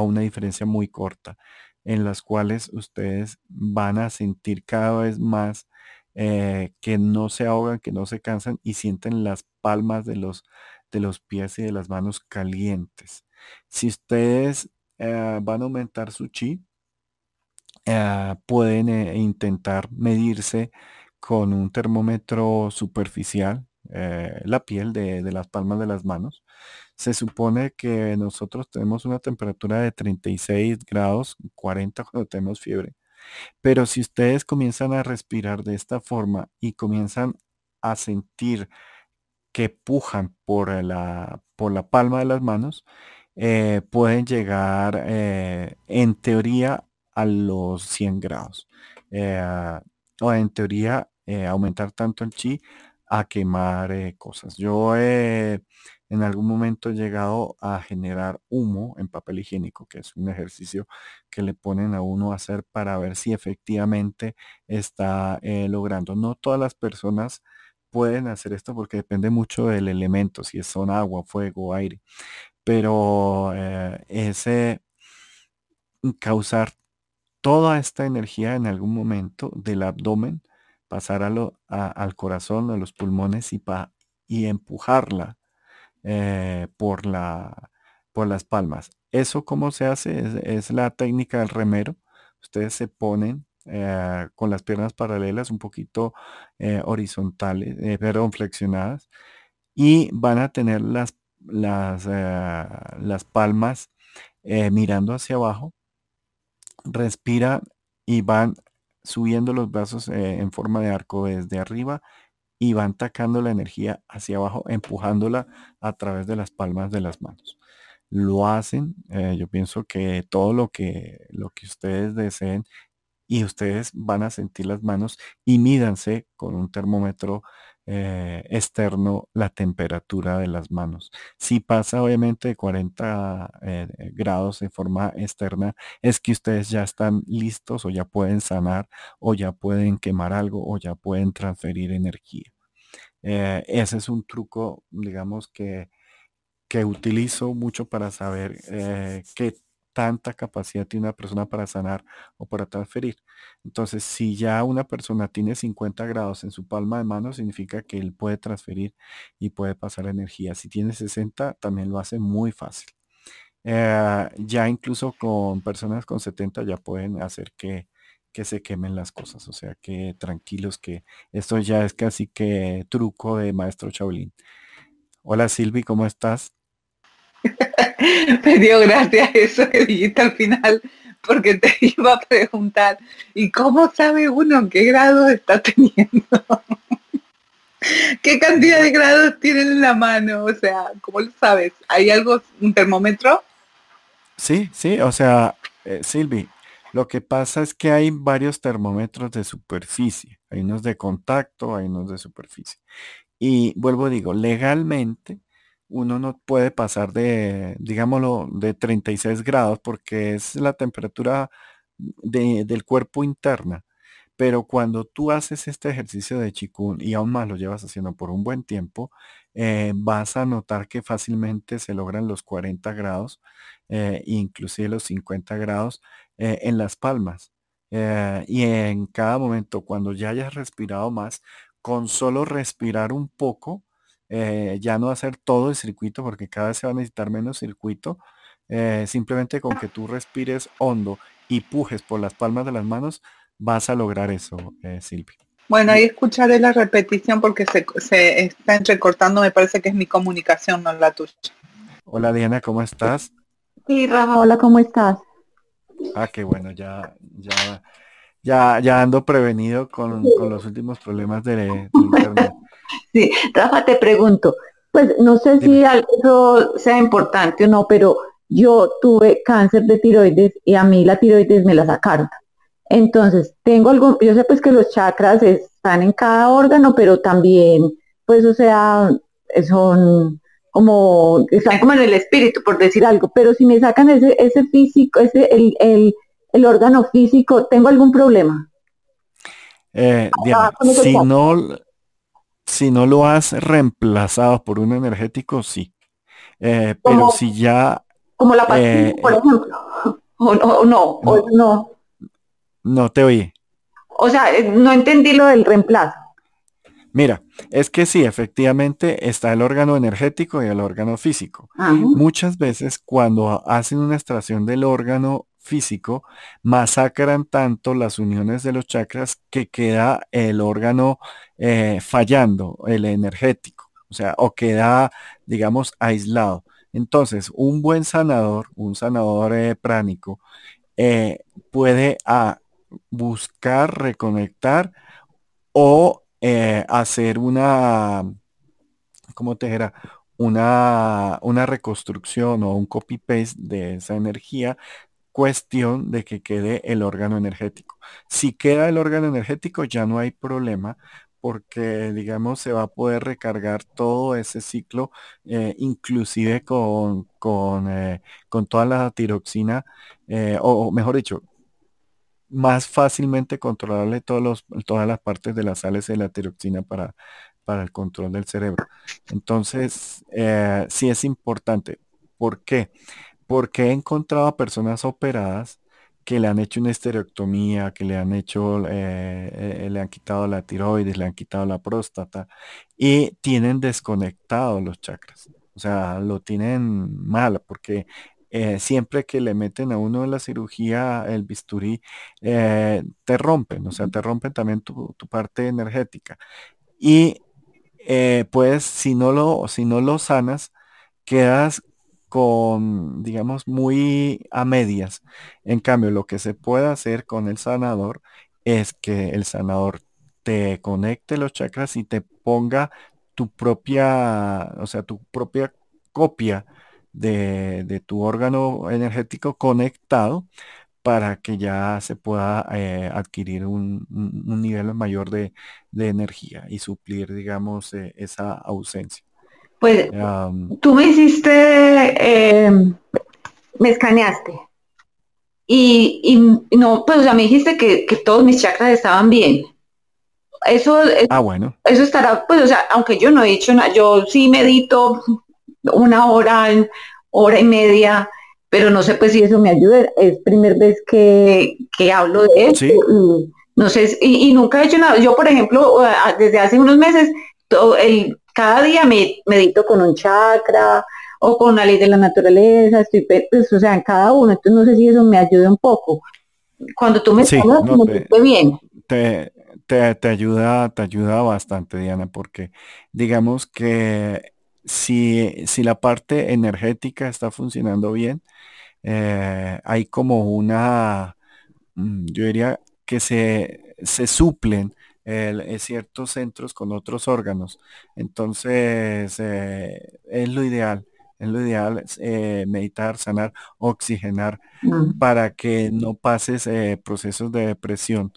una diferencia muy corta, en las cuales ustedes van a sentir cada vez más eh, que no se ahogan, que no se cansan y sienten las palmas de los, de los pies y de las manos calientes. Si ustedes eh, van a aumentar su chi, pueden intentar medirse con un termómetro superficial, eh, la piel de, las palmas de las manos. Se supone que nosotros tenemos una temperatura de 36 grados, 40 cuando tenemos fiebre. Pero si ustedes comienzan a respirar de esta forma y comienzan a sentir que pujan por la, por la palma de las manos, eh, pueden llegar eh, en teoría a los 100 grados. o en teoría eh, aumentar tanto el chi a quemar eh, cosas. Yo he en algún momento he llegado a generar humo en papel higiénico, que es un ejercicio que le ponen a uno a hacer para ver si efectivamente está eh, logrando. No todas las personas pueden hacer esto porque depende mucho del elemento, si son agua, fuego, aire. Pero ese causar toda esta energía en algún momento del abdomen pasar al corazón, a los pulmones y, pa, y empujarla eh, por, la, por las palmas. Eso cómo se hace es, la técnica del remero. Ustedes se ponen eh, con las piernas paralelas, un poquito eh, horizontales, perdón, flexionadas, y van a tener las, las, las palmas mirando hacia abajo. Respira y van subiendo los brazos eh, en forma de arco desde arriba y van tacando la energía hacia abajo, empujándola a través de las palmas de las manos. Lo hacen, eh, yo pienso que todo lo que, lo que ustedes deseen y ustedes van a sentir las manos y mídanse con un termómetro eh, externo la temperatura de las manos. Si pasa obviamente de 40 eh, grados de forma externa, es que ustedes ya están listos o ya pueden sanar o ya pueden quemar algo o ya pueden transferir energía. Eh, ese es un truco, digamos, que, que utilizo mucho para saber qué tanta capacidad tiene una persona para sanar o para transferir. Entonces, si ya una persona tiene 50 grados en su palma de mano, significa que él puede transferir y puede pasar energía. Si tiene 60, también lo hace muy fácil. Eh, ya incluso con personas con 70 ya pueden hacer que, que se quemen las cosas. O sea, que tranquilos, que esto ya es casi que truco de maestro Shaolin. Hola Silvi, ¿cómo estás? Me dio gracia eso que dijiste al final, porque te iba a preguntar, ¿y cómo sabe uno qué grado está teniendo? ¿Qué cantidad de grados tiene en la mano? O sea, ¿cómo lo sabes? ¿Hay algo, un termómetro? Sí, sí, o sea, eh, Silvi, lo que pasa es que hay varios termómetros de superficie. Hay unos de contacto, hay unos de superficie. Y vuelvo, digo, legalmente uno no puede pasar de, digámoslo, de 36 grados porque es la temperatura del cuerpo interna. Pero cuando tú haces este ejercicio de chikun y aún más lo llevas haciendo por un buen tiempo, eh, vas a notar que fácilmente se logran los 40 grados, eh, inclusive los 50 grados eh, en las palmas. y en cada momento, cuando ya hayas respirado más, con solo respirar un poco, eh, ya no hacer todo el circuito porque cada vez se va a necesitar menos circuito. Eh, simplemente con que tú respires hondo y pujes por las palmas de las manos, vas a lograr eso, eh, Silvia. Bueno, ahí escucharé la repetición porque se, se, está entrecortando, me parece que es mi comunicación, no la tuya. Hola Diana, ¿cómo estás? Sí, Rafa, hola, ¿cómo estás? Ah, qué bueno, ya, ya, ya, ya ando prevenido con, con los últimos problemas de, de internet. Sí, Rafa, te pregunto, pues no sé si eso sea importante o no, pero yo tuve cáncer de tiroides y a mí la tiroides me la sacaron. Entonces, tengo algo, yo sé pues que los chakras están en cada órgano, pero también, pues, o sea, son como, están como en el espíritu, por decir algo, pero si me sacan ese, ese físico, ese, el, el, el órgano físico, ¿tengo algún problema? Eh, si no, si no lo has reemplazado por un energético, sí. Eh, pero si ya... Como la eh, por ejemplo. O no, no, o no. No te oí. O sea, eh, no entendí lo del reemplazo. Mira, es que sí, efectivamente está el órgano energético y el órgano físico. Muchas veces cuando hacen una extracción del órgano físico, masacran tanto las uniones de los chakras que queda el órgano eh, fallando, el energético, o sea, o queda, digamos, aislado. Entonces, un buen sanador, un sanador eh, pránico, eh, puede a, buscar reconectar o hacer una, ¿cómo te dijera? Una, una reconstrucción o un copy-paste de esa energía cuestión de que quede el órgano energético. Si queda el órgano energético ya no hay problema porque digamos se va a poder recargar todo ese ciclo, eh, inclusive con, con, eh, con, toda la tiroxina, eh, o, mejor dicho, más fácilmente los, todas las partes de las sales de la tiroxina para, para el control del cerebro. Entonces, sí es importante. ¿Por qué? Porque he encontrado a personas operadas que le han hecho una estereoctomía, que le han hecho, eh, eh, le han quitado la tiroides, le han quitado la próstata y tienen desconectados los chakras. O sea, lo tienen mal porque eh, siempre que le meten a uno en la cirugía el bisturí, te rompen, o sea, te rompen también tu, tu parte energética. Y pues si no lo, si no lo sanas, quedas con, digamos, muy a medias. En cambio, lo que se puede hacer con el sanador es que el sanador te conecte los chakras y te ponga tu propia, o sea, tu propia copia de, de tu órgano energético conectado para que ya se pueda eh, adquirir un, nivel mayor de, energía y suplir, digamos, eh, esa ausencia. Pues tú me hiciste, em, me escaneaste. Y, no, pues o me dijiste que, todos mis chakras estaban bien. Eso, ah, bueno. Eso estará, pues, o sea, aunque yo no he dicho nada, yo sí medito una hora, hora y media, pero no sé pues si eso me ayuda. Es primera vez que, hablo de eso. no sé, y, nunca he hecho nada. Yo, por ejemplo, desde hace unos meses, todo el, cada día me medito con un chakra o con la ley de la naturaleza, estoy, pues, o sea, en cada uno. Entonces no sé si eso me ayuda un poco. Cuando tú me sí, bien. Te, te, ayuda, te ayuda bastante, Diana, porque digamos que si, si la parte energética está funcionando bien, eh, hay como una, mm, yo diría que se, se suplen eh, ciertos centros con otros órganos. Entonces, eh, es lo ideal. Es lo ideal meditar, sanar, oxigenar mm. para que no pases procesos de depresión.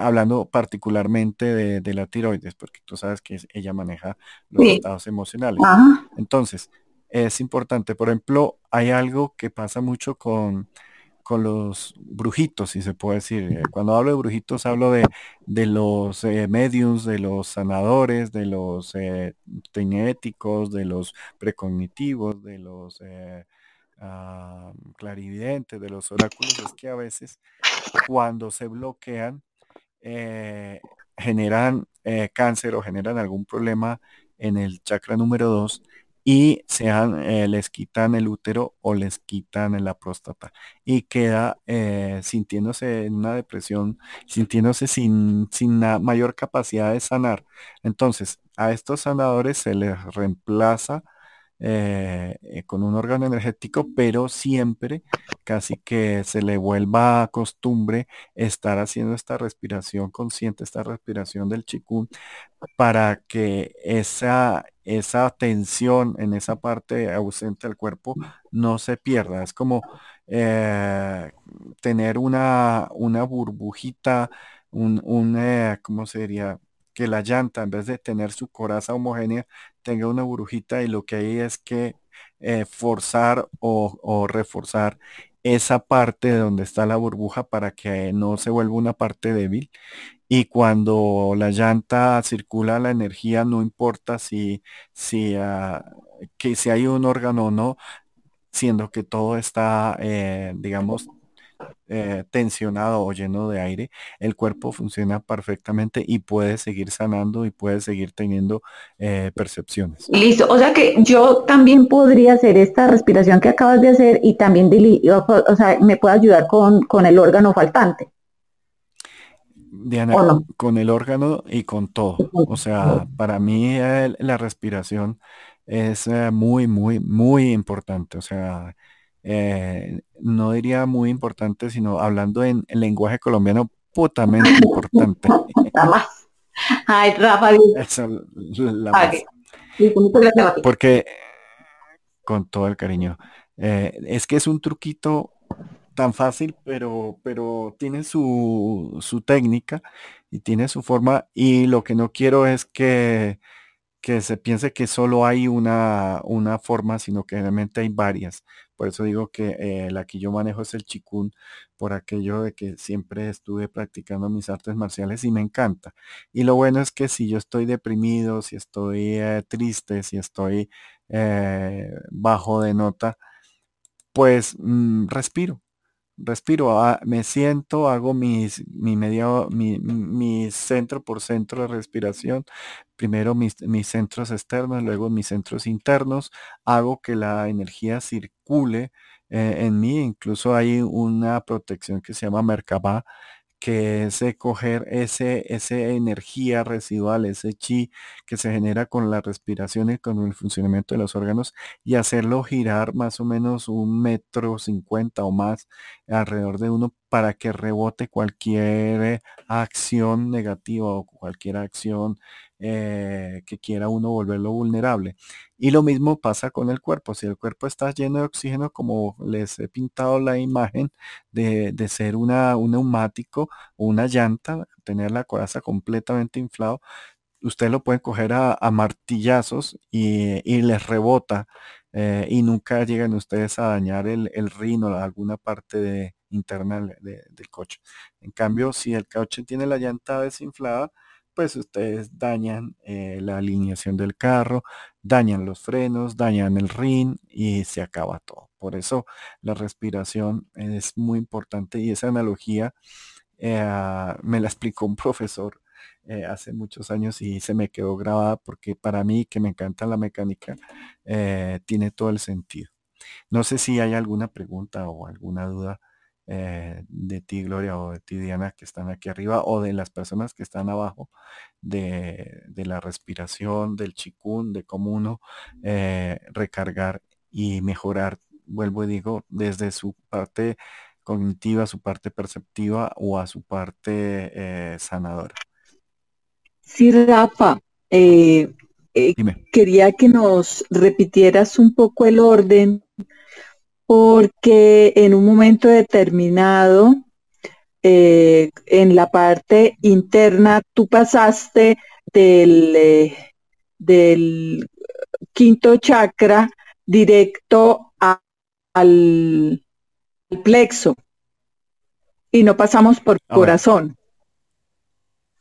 hablando particularmente de, la tiroides, porque tú sabes que ella maneja los estados emocionales. Entonces, es importante. Por ejemplo, hay algo que pasa mucho con, con los brujitos, si se puede decir. Eh, cuando hablo de brujitos, hablo de, de los eh, mediums, de los sanadores, de los eh, de los precognitivos, de los eh, ah, clarividentes, de los oráculos. Es que a veces cuando se bloquean, generan cáncer o generan algún problema en el chakra número 2 y sean, eh, les quitan el útero o les quitan la próstata y queda eh, sintiéndose en una depresión, sintiéndose sin, sin mayor capacidad de sanar. Entonces, a estos sanadores se les reemplaza eh, con un órgano energético, pero siempre casi que se le vuelva costumbre estar haciendo esta respiración consciente, esta respiración del chikun, para que esa, esa tensión en esa parte ausente del cuerpo no se pierda. Es como eh, tener una, una burbujita, un, un eh, ¿cómo sería? Que la llanta, en vez de tener su coraza homogénea, tenga una burbujita y lo que hay es que eh, forzar o, reforzar esa parte de donde está la burbuja para que no se vuelva una parte débil. Y cuando la llanta circula la energía, no importa si, si, ah, que si hay un órgano o no, siendo que todo está, eh, digamos, eh, tensionado o lleno de aire, el cuerpo funciona perfectamente y puede seguir sanando y puede seguir teniendo eh, percepciones. Listo, o sea que yo también podría hacer esta respiración que acabas de hacer y también, o sea, me puede ayudar con, con el órgano faltante. Diana, con el órgano y con todo. O sea, para mí la respiración es eh, muy, muy, muy importante. O sea, eh, no diría muy importante, sino hablando en, lenguaje colombiano, putamente importante. Ay, Rafa. Porque, con todo el cariño, eh, es que es un truquito tan fácil, pero, pero tiene su, su técnica y tiene su forma. Y lo que no quiero es que, que se piense que solo hay una, una forma, sino que realmente hay varias. Por eso digo que eh, la que yo manejo es el chikun, por aquello de que siempre estuve practicando mis artes marciales y me encanta. Y lo bueno es que si yo estoy deprimido, si estoy eh, triste, si estoy eh, bajo de nota, pues mm, respiro respiro, ah, me siento, hago mis, mi, medio, mi, centro por centro de respiración, primero mis, centros externos, luego mis centros internos, hago que la energía circule eh, en mí, incluso hay una protección que se llama Merkabah, que es coger ese, esa energía residual, ese chi que se genera con la respiración y con el funcionamiento de los órganos y hacerlo girar más o menos un metro cincuenta o más alrededor de uno para que rebote cualquier acción negativa o cualquier acción eh, que quiera uno volverlo vulnerable. Y lo mismo pasa con el cuerpo. Si el cuerpo está lleno de oxígeno, como les he pintado la imagen de, ser una, un neumático o una llanta, tener la coraza completamente inflado, usted lo puede coger a, martillazos y, les rebota eh, y nunca llegan ustedes a dañar el, el rin o alguna parte de, interna del coche. En cambio, si el coche tiene la llanta desinflada, pues ustedes dañan eh, la alineación del carro, dañan los frenos, dañan el rin y se acaba todo. Por eso la respiración es muy importante y esa analogía eh, me la explicó un profesor eh, hace muchos años y se me quedó grabada porque para mí que me encanta la mecánica tiene todo el sentido. No sé si hay alguna pregunta o alguna duda eh, de ti, Gloria, o de ti, Diana, que están aquí arriba, o de las personas que están abajo, de, la respiración, del chikun, de cómo uno eh, recargar y mejorar, vuelvo y digo, desde su parte cognitiva, su parte perceptiva o a su parte eh, sanadora. Sí, Rafa, quería que nos repitieras un poco el orden porque en un momento determinado, eh, en la parte interna, tú pasaste del, eh, del quinto chakra directo al, plexo y no pasamos por corazón.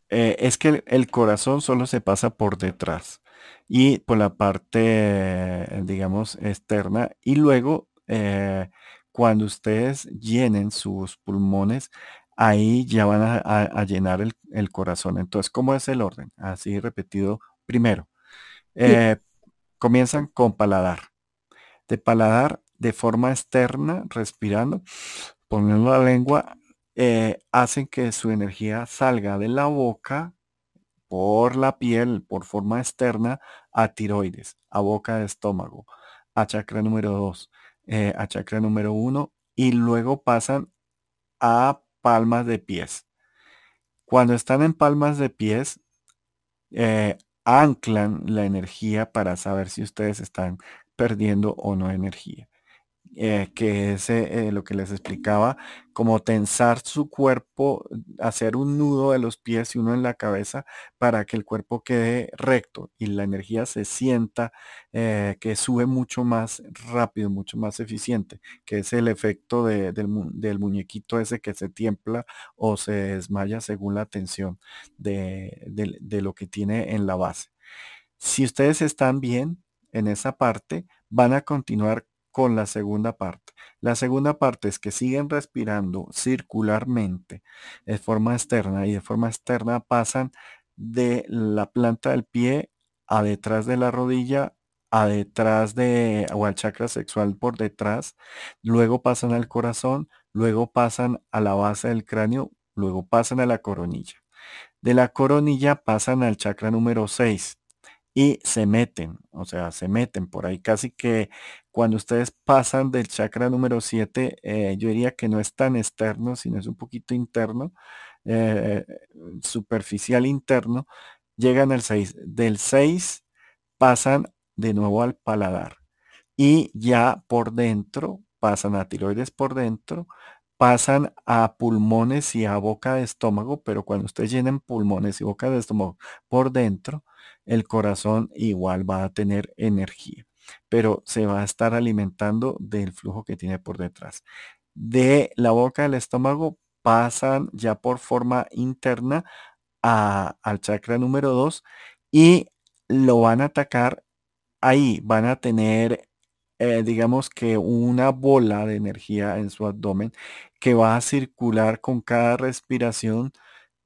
Eh, es que el, corazón solo se pasa por detrás y por la parte, digamos, externa y luego eh, cuando ustedes llenen sus pulmones, ahí ya van a, llenar el, corazón. Entonces, ¿cómo es el orden? Así repetido. Primero, eh, comienzan con paladar. De paladar de forma externa, respirando, poniendo la lengua, eh, hacen que su energía salga de la boca por la piel, por forma externa, a tiroides, a boca de estómago, a chakra número 2, eh, a chakra número uno y luego pasan a palmas de pies. Cuando están en palmas de pies, eh, anclan la energía para saber si ustedes están perdiendo o no energía. Eh, que es eh, lo que les explicaba, como tensar su cuerpo, hacer un nudo de los pies y uno en la cabeza para que el cuerpo quede recto y la energía se sienta eh, que sube mucho más rápido, mucho más eficiente, que es el efecto del, muñequito ese que se tiembla o se desmaya según la tensión de, de lo que tiene en la base. Si ustedes están bien en esa parte, van a continuar con la segunda parte. La segunda parte es que siguen respirando circularmente de forma externa y de forma externa pasan de la planta del pie a detrás de la rodilla, a detrás de, o al chakra sexual por detrás, luego pasan al corazón, luego pasan a la base del cráneo, luego pasan a la coronilla. De la coronilla pasan al chakra número 6 y se meten, o sea, se meten por ahí casi que cuando ustedes pasan del chakra número 7, eh, yo diría que no es tan externo, sino es un poquito interno, eh, superficial interno, llegan al 6. Del 6 pasan de nuevo al paladar y ya por dentro, pasan a tiroides por dentro, pasan a pulmones y a boca de estómago, pero cuando ustedes llenen pulmones y boca de estómago por dentro, el corazón igual va a tener energía pero se va a estar alimentando del flujo que tiene por detrás. De la boca del estómago pasan ya por forma interna al chakra número 2 y lo van a atacar ahí. Van a tener, eh, digamos que una bola de energía en su abdomen que va a circular con cada respiración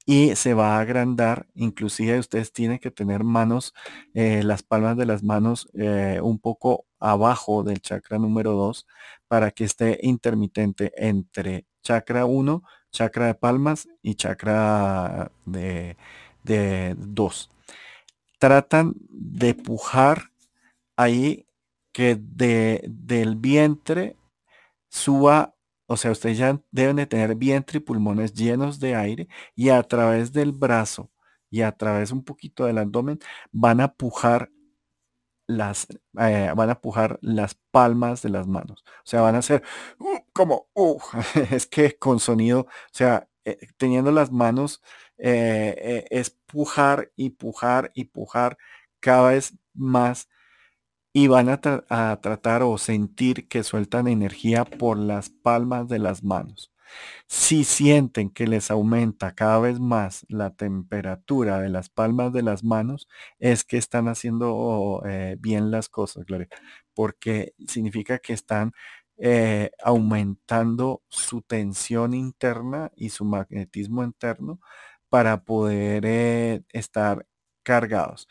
y se va a agrandar. Inclusive ustedes tienen que tener manos, eh, las palmas de las manos eh, un poco abajo del chakra número 2 para que esté intermitente entre chakra 1, chakra de palmas y chakra de 2. Tratan de pujar ahí que de, del vientre suba o sea, ustedes ya deben de tener vientre y pulmones llenos de aire y a través del brazo y a través un poquito del abdomen van a pujar las, eh, van a pujar las palmas de las manos. O sea, van a hacer uh, como, uh, es que con sonido, o sea, eh, teniendo las manos, eh, es pujar y pujar y pujar cada vez más y van a, tratar o sentir que sueltan energía por las palmas de las manos. Si sienten que les aumenta cada vez más la temperatura de las palmas de las manos, es que están haciendo eh, bien las cosas, Gloria, porque significa que están eh, aumentando su tensión interna y su magnetismo interno para poder eh, estar cargados.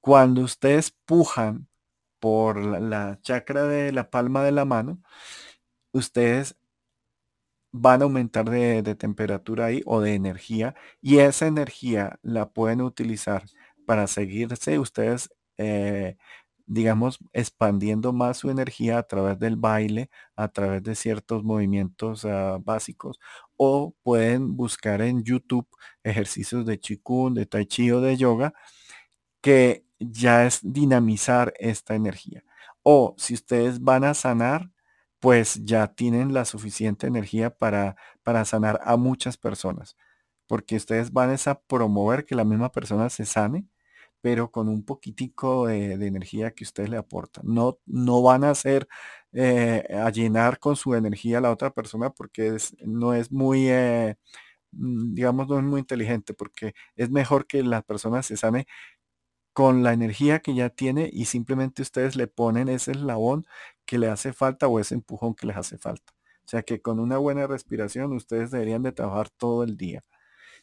Cuando ustedes pujan por la, chakra de la palma de la mano, ustedes van a aumentar de, temperatura ahí o de energía y esa energía la pueden utilizar para seguirse ustedes, eh, digamos, expandiendo más su energía a través del baile, a través de ciertos movimientos ah, básicos o pueden buscar en YouTube ejercicios de Qigong, de Tai Chi o de yoga que ya es dinamizar esta energía. O si ustedes van a sanar, pues ya tienen la suficiente energía para, para sanar a muchas personas. Porque ustedes van a promover que la misma persona se sane, pero con un poquitico de, energía que ustedes le aportan. No, no van a hacer eh, a llenar con su energía a la otra persona porque no es muy, eh, mm, digamos, no es muy inteligente, porque es mejor que la persona se sane con la energía que ya tiene y simplemente ustedes le ponen ese eslabón que le hace falta o ese empujón que les hace falta. O sea que con una buena respiración ustedes deberían de trabajar todo el día.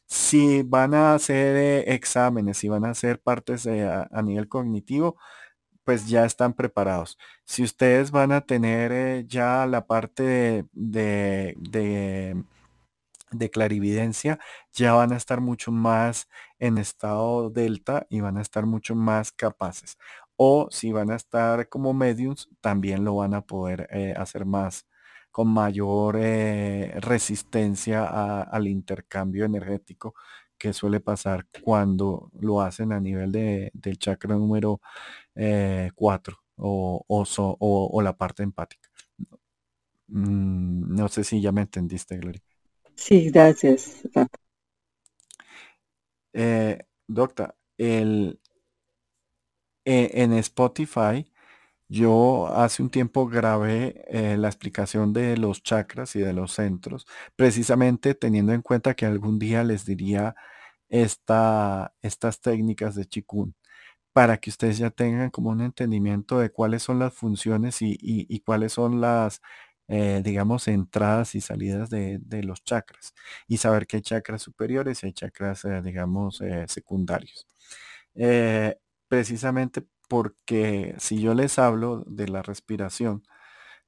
Si van a hacer eh, exámenes, si van a hacer partes a, nivel cognitivo, pues ya están preparados. Si ustedes van a tener eh, ya la parte de de clarividencia ya van a estar mucho más en estado delta y van a estar mucho más capaces. O si van a estar como mediums, también lo van a poder eh, hacer más con mayor eh, resistencia al intercambio energético que suele pasar cuando lo hacen a nivel de, del chakra número 4 eh, o, o, la parte empática. Mm, no sé si ya me entendiste, Gloria. Sí, gracias. Eh, doctor, el, eh, en Spotify yo hace un tiempo grabé eh, la explicación de los chakras y de los centros, precisamente teniendo en cuenta que algún día les diría esta, estas técnicas de Chikun para que ustedes ya tengan como un entendimiento de cuáles son las funciones y cuáles son las eh, digamos, entradas y salidas de, los chakras y saber que hay chakras superiores y chakras, eh, digamos, eh, secundarios. precisamente porque si yo les hablo de la respiración,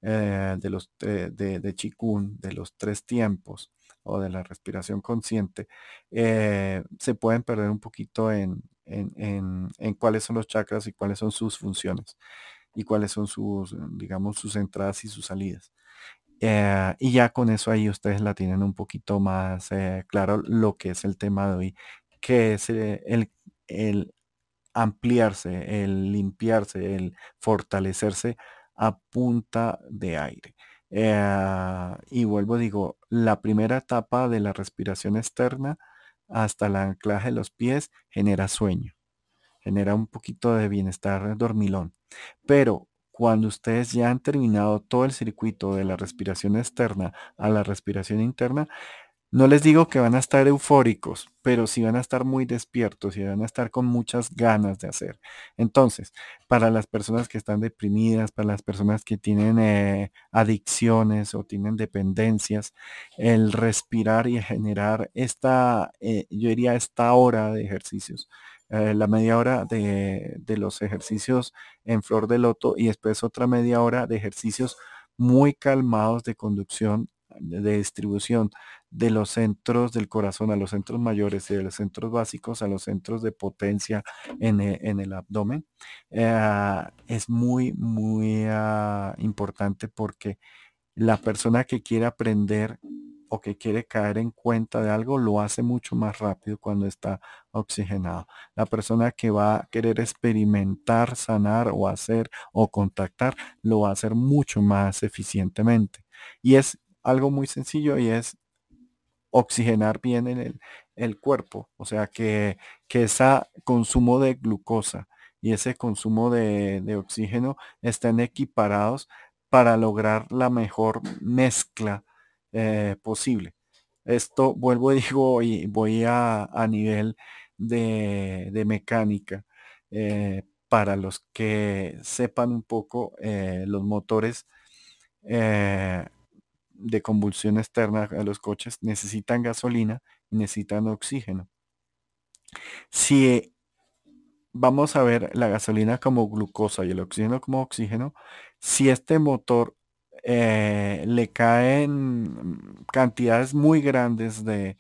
de los de, de de los tres tiempos o de la respiración consciente, se pueden perder un poquito en, en, en, cuáles son los chakras y cuáles son sus funciones y cuáles son sus, digamos, sus entradas y sus salidas. Eh, y ya con eso ahí ustedes la tienen un poquito más eh, claro lo que es el tema de hoy, que es eh, el, el ampliarse, el limpiarse, el fortalecerse a punta de aire. y vuelvo, digo, la primera etapa de la respiración externa hasta el anclaje de los pies genera sueño, genera un poquito de bienestar dormilón. Pero cuando ustedes ya han terminado todo el circuito de la respiración externa a la respiración interna, no les digo que van a estar eufóricos, pero sí van a estar muy despiertos y van a estar con muchas ganas de hacer. Entonces, para las personas que están deprimidas, para las personas que tienen eh, adicciones o tienen dependencias, el respirar y generar esta, eh, yo diría, esta hora de ejercicios eh, la media hora de, los ejercicios en flor de loto y después otra media hora de ejercicios muy calmados de conducción, de distribución de los centros del corazón a los centros mayores y de los centros básicos a los centros de potencia en, e, el abdomen, eh, es muy, muy ah, importante porque La persona que quiere aprender o que quiere caer en cuenta de algo lo hace mucho más rápido cuando está oxigenado. La persona que va a querer experimentar, sanar o hacer o contactar lo va a hacer mucho más eficientemente. Y es algo muy sencillo y es oxigenar bien en el, cuerpo. O sea, que, que ese consumo de glucosa y ese consumo de, oxígeno estén equiparados para lograr la mejor mezcla eh, posible. Esto vuelvo y digo y voy a, nivel de, mecánica. Eh, para los que sepan un poco eh, los motores de combustión externa a los coches necesitan gasolina y necesitan oxígeno. Si vamos a ver la gasolina como glucosa y el oxígeno como oxígeno, si este motor eh, le caen cantidades muy grandes de,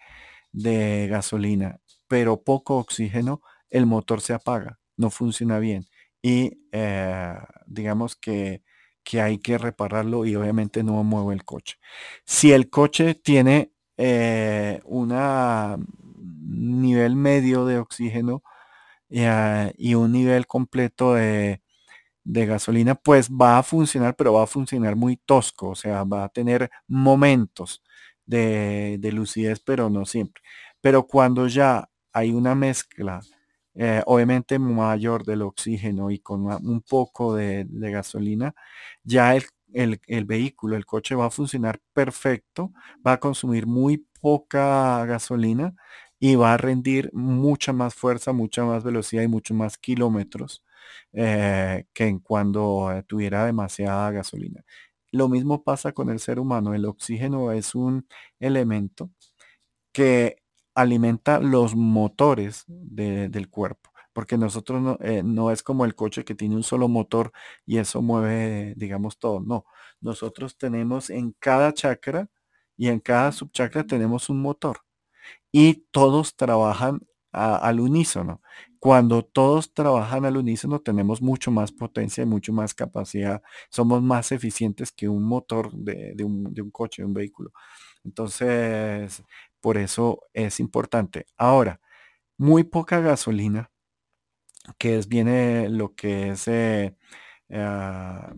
gasolina, pero poco oxígeno, el motor se apaga, no funciona bien. Y eh, digamos que que hay que repararlo y obviamente no mueve el coche. Si el coche tiene eh, un nivel medio de oxígeno y un nivel completo de, gasolina, pues va a funcionar, pero va a funcionar muy tosco, o sea, va a tener momentos de, lucidez, pero no siempre. Pero cuando ya hay una mezcla eh, obviamente mayor del oxígeno y con un poco de, gasolina, ya el, vehículo, el coche va a funcionar perfecto, va a consumir muy poca gasolina y va a rendir mucha más fuerza, mucha más velocidad y mucho más kilómetros eh, que cuando eh, tuviera demasiada gasolina. Lo mismo pasa con el ser humano. El oxígeno es un elemento que alimenta los motores del cuerpo, porque nosotros no, eh, no, es como el coche que tiene un solo motor y eso mueve, digamos, todo. No, nosotros tenemos en cada chakra y en cada subchakra tenemos un motor y todos trabajan al unísono. Cuando todos trabajan al unísono tenemos mucho más potencia y mucho más capacidad. Somos más eficientes que un motor de, un, de coche, de un vehículo. Entonces, por eso es importante. Ahora, muy poca gasolina, que es viene lo que es eh, ah,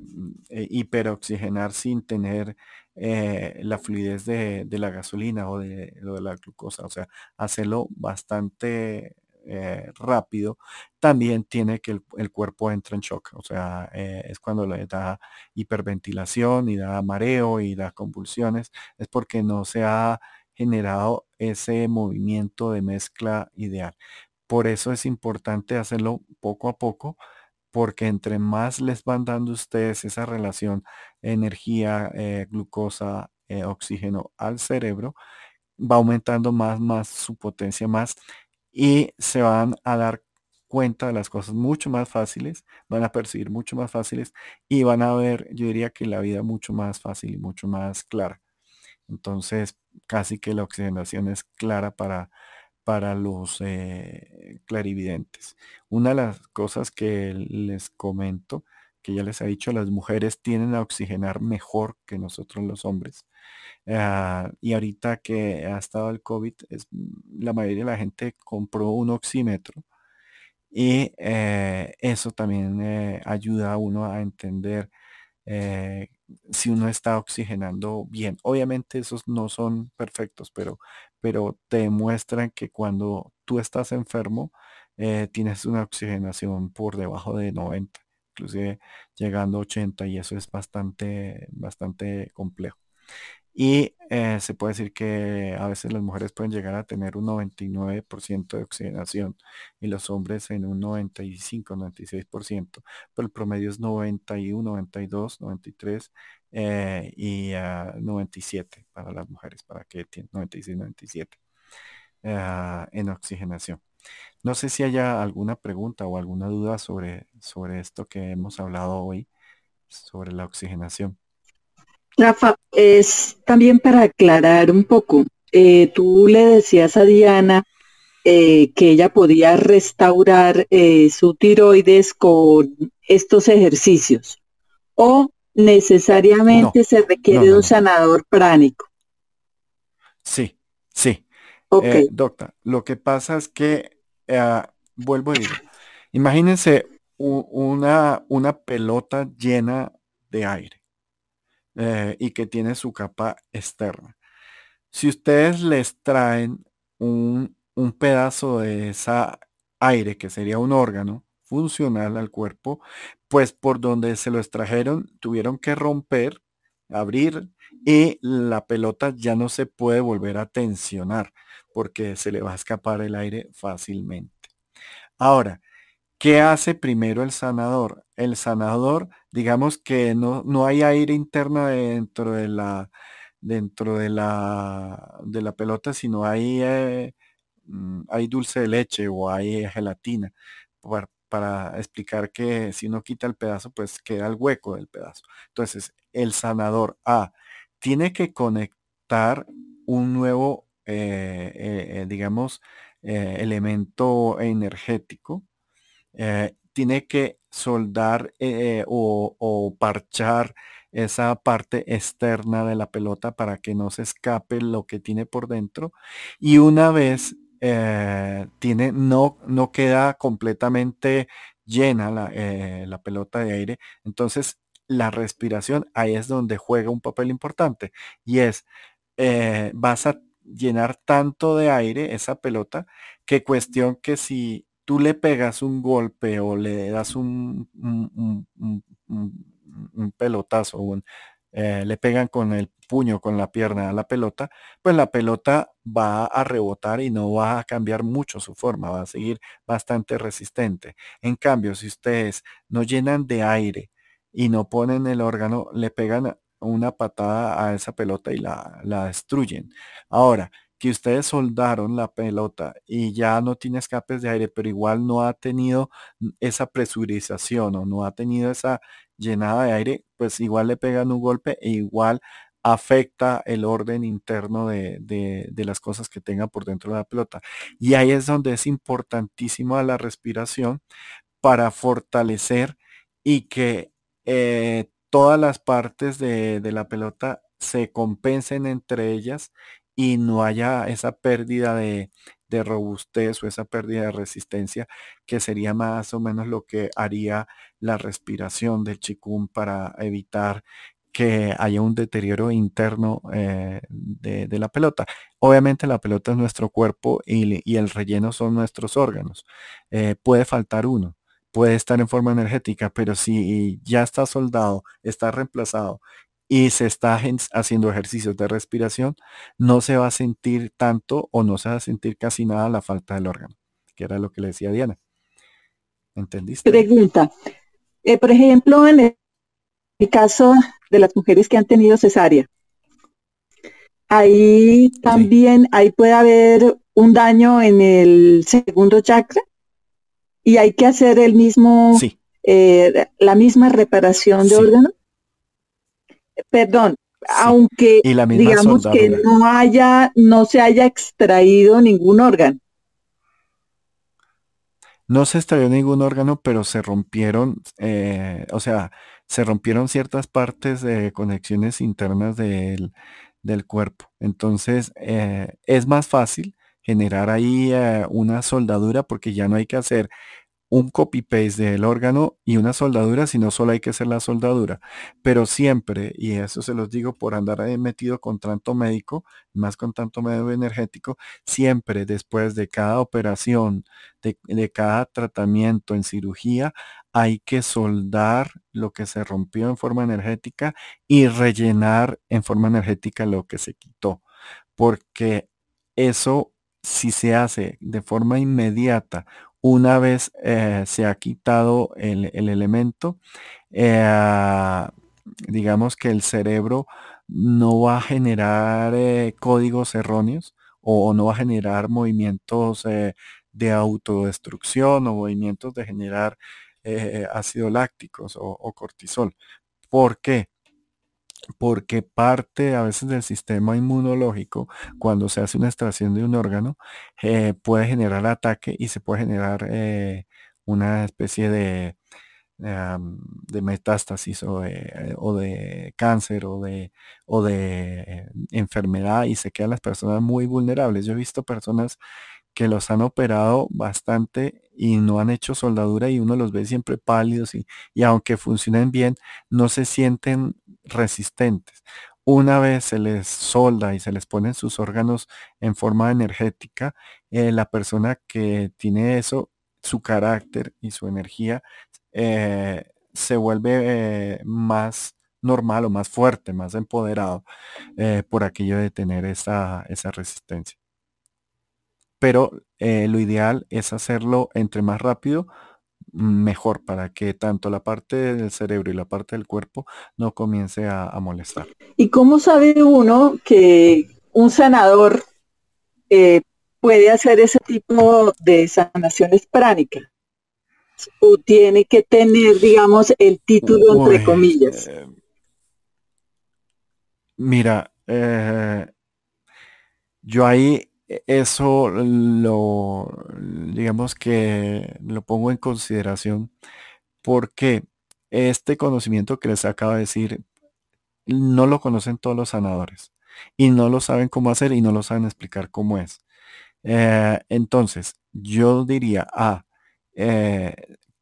eh, hiperoxigenar sin tener eh, la fluidez de, la gasolina o de, la glucosa. O sea, hacerlo bastante rápido, también tiene que el, cuerpo entra en shock. O sea, es cuando le da hiperventilación y da mareo y da convulsiones. Es porque no se ha generado ese movimiento de mezcla ideal. Por eso es importante hacerlo poco a poco, porque entre más les van dando ustedes esa relación energía, eh, glucosa, eh, oxígeno al cerebro, va aumentando más, más su potencia más y se van a dar cuenta de las cosas mucho más fáciles, van a percibir mucho más fáciles y van a ver, yo diría que la vida mucho más fácil y mucho más clara. Entonces, casi que la oxigenación es clara para, para los eh, clarividentes. Una de las cosas que les comento, que ya les he dicho, las mujeres tienden a oxigenar mejor que nosotros los hombres. Ah, y ahorita que ha estado el COVID, es, la mayoría de la gente compró un oxímetro. Y eh, eso también eh, ayuda a uno a entender si uno está oxigenando bien. Obviamente esos no son perfectos, pero, pero te demuestran que cuando tú estás enfermo, eh, tienes una oxigenación por debajo de 90, inclusive llegando a 80 y eso es bastante, bastante complejo. Y eh, se puede decir que a veces las mujeres pueden llegar a tener un 99% de oxigenación y los hombres en un 95, 96%, pero el promedio es 91, 92, 93 y 97 eh, para las mujeres, para que tienen 96, 97 eh, en oxigenación. No sé si haya alguna pregunta o alguna duda sobre, sobre esto que hemos hablado hoy, sobre la oxigenación. Rafa, es también para aclarar un poco, eh, tú le decías a Diana eh, que ella podía restaurar eh, su tiroides con estos ejercicios o necesariamente se requiere un sanador pránico. Sí, sí. Ok. Eh, doctor, lo que pasa es que, vuelvo a decir, imagínense una, una pelota llena de aire eh, y que tiene su capa externa. Si ustedes les traen un, un pedazo de esa aire, que sería un órgano funcional al cuerpo, pues por donde se lo extrajeron tuvieron que romper, abrir y la pelota ya no se puede volver a tensionar porque se le va a escapar el aire fácilmente. Ahora, ¿qué hace primero el sanador? El sanador, digamos que no, no hay aire interno dentro de la dentro de la de la pelota, sino hay eh, mm, hay dulce de leche o hay gelatina para, para explicar que si uno quita el pedazo, pues queda el hueco del pedazo. Entonces, el sanador A tiene que conectar un nuevo, eh, eh, eh, digamos, elemento energético. Tiene que soldar o, o, parchar esa parte externa de la pelota para que no se escape lo que tiene por dentro. Y una vez tiene, no, no queda completamente llena la, la pelota de aire, entonces la respiración, ahí es donde juega un papel importante. Y es, eh, vas a llenar tanto de aire esa pelota que cuestión que si tú le pegas un golpe o le das un, pelotazo, eh, le pegan con el puño, con la pierna a la pelota, pues la pelota va a rebotar y no va a cambiar mucho su forma, va a seguir bastante resistente. En cambio, si ustedes no llenan de aire y no ponen el órgano, le pegan una patada a esa pelota y la, la destruyen. Ahora, que ustedes soldaron la pelota y ya no tiene escapes de aire, pero igual no ha tenido esa presurización o no ha tenido esa llenada de aire, pues igual le pegan un golpe e igual afecta el orden interno de, de, de, las cosas que tenga por dentro de la pelota. Y ahí es donde es importantísimo la respiración para fortalecer y que eh, todas las partes de, la pelota se compensen entre ellas y no haya esa pérdida de, robustez o esa pérdida de resistencia que sería más o menos lo que haría la respiración del chikun para evitar que haya un deterioro interno eh, de, la pelota. Obviamente la pelota es nuestro cuerpo y, el relleno son nuestros órganos. Eh, puede faltar uno puede estar en forma energética, pero si ya está soldado, está reemplazado y se está haciendo ejercicios de respiración, no se va a sentir tanto o no se va a sentir casi nada la falta del órgano, que era lo que le decía Diana. ¿Entendiste? Pregunta. Eh, por ejemplo, en el caso de las mujeres que han tenido cesárea, ahí también, ahí puede haber un daño en el segundo chakra y hay que hacer el mismo, eh, la misma reparación de órgano. Perdón, aunque digamos que no haya, no se haya extraído ningún órgano. No se extrayó ningún órgano, pero se rompieron, eh, o sea, se rompieron ciertas partes de conexiones internas del, del cuerpo. Entonces, eh, es más fácil generar ahí eh, una soldadura porque ya no hay que hacer un copy-paste del órgano y una soldadura, sino solo hay que hacer la soldadura. Pero siempre, y eso se los digo por andar metido con tanto médico, más con tanto medio energético, siempre después de cada operación, de, de cada tratamiento en cirugía, hay que soldar lo que se rompió en forma energética y rellenar en forma energética lo que se quitó. Porque eso si se hace de forma inmediata, una vez eh, se ha quitado el, elemento, eh, digamos que el cerebro no va a generar eh, códigos erróneos o, no va a generar movimientos de autodestrucción o movimientos de generar ácido lácticos o, o cortisol. ¿Por qué? Porque parte a veces del sistema inmunológico, cuando se hace una extracción de un órgano, eh, puede generar ataque y se puede generar eh, una especie de, de metástasis o de, cáncer o de, o de enfermedad y se quedan las personas muy vulnerables. Yo he visto personas que los han operado bastante y no han hecho soldadura y uno los ve siempre pálidos y, aunque funcionen bien, no se sienten resistentes. Una vez se les solda y se les ponen sus órganos en forma energética, eh, la persona que tiene eso, su carácter y su energía eh, se vuelve eh, más normal o más fuerte, más empoderado por aquello de tener esa, esa resistencia pero lo ideal es hacerlo entre más rápido, mejor para que tanto la parte del cerebro y la parte del cuerpo no comience a, molestar. ¿Y cómo sabe uno que un sanador eh, puede hacer ese tipo de sanaciones pránicas? ¿O tiene que tener, digamos, el título entre comillas? Eh, mira, yo ahí eso lo, digamos que lo pongo en consideración porque este conocimiento que les acabo de decir no lo conocen todos los sanadores y no lo saben cómo hacer y no lo saben explicar cómo es. Eh, entonces, yo diría, ah, eh,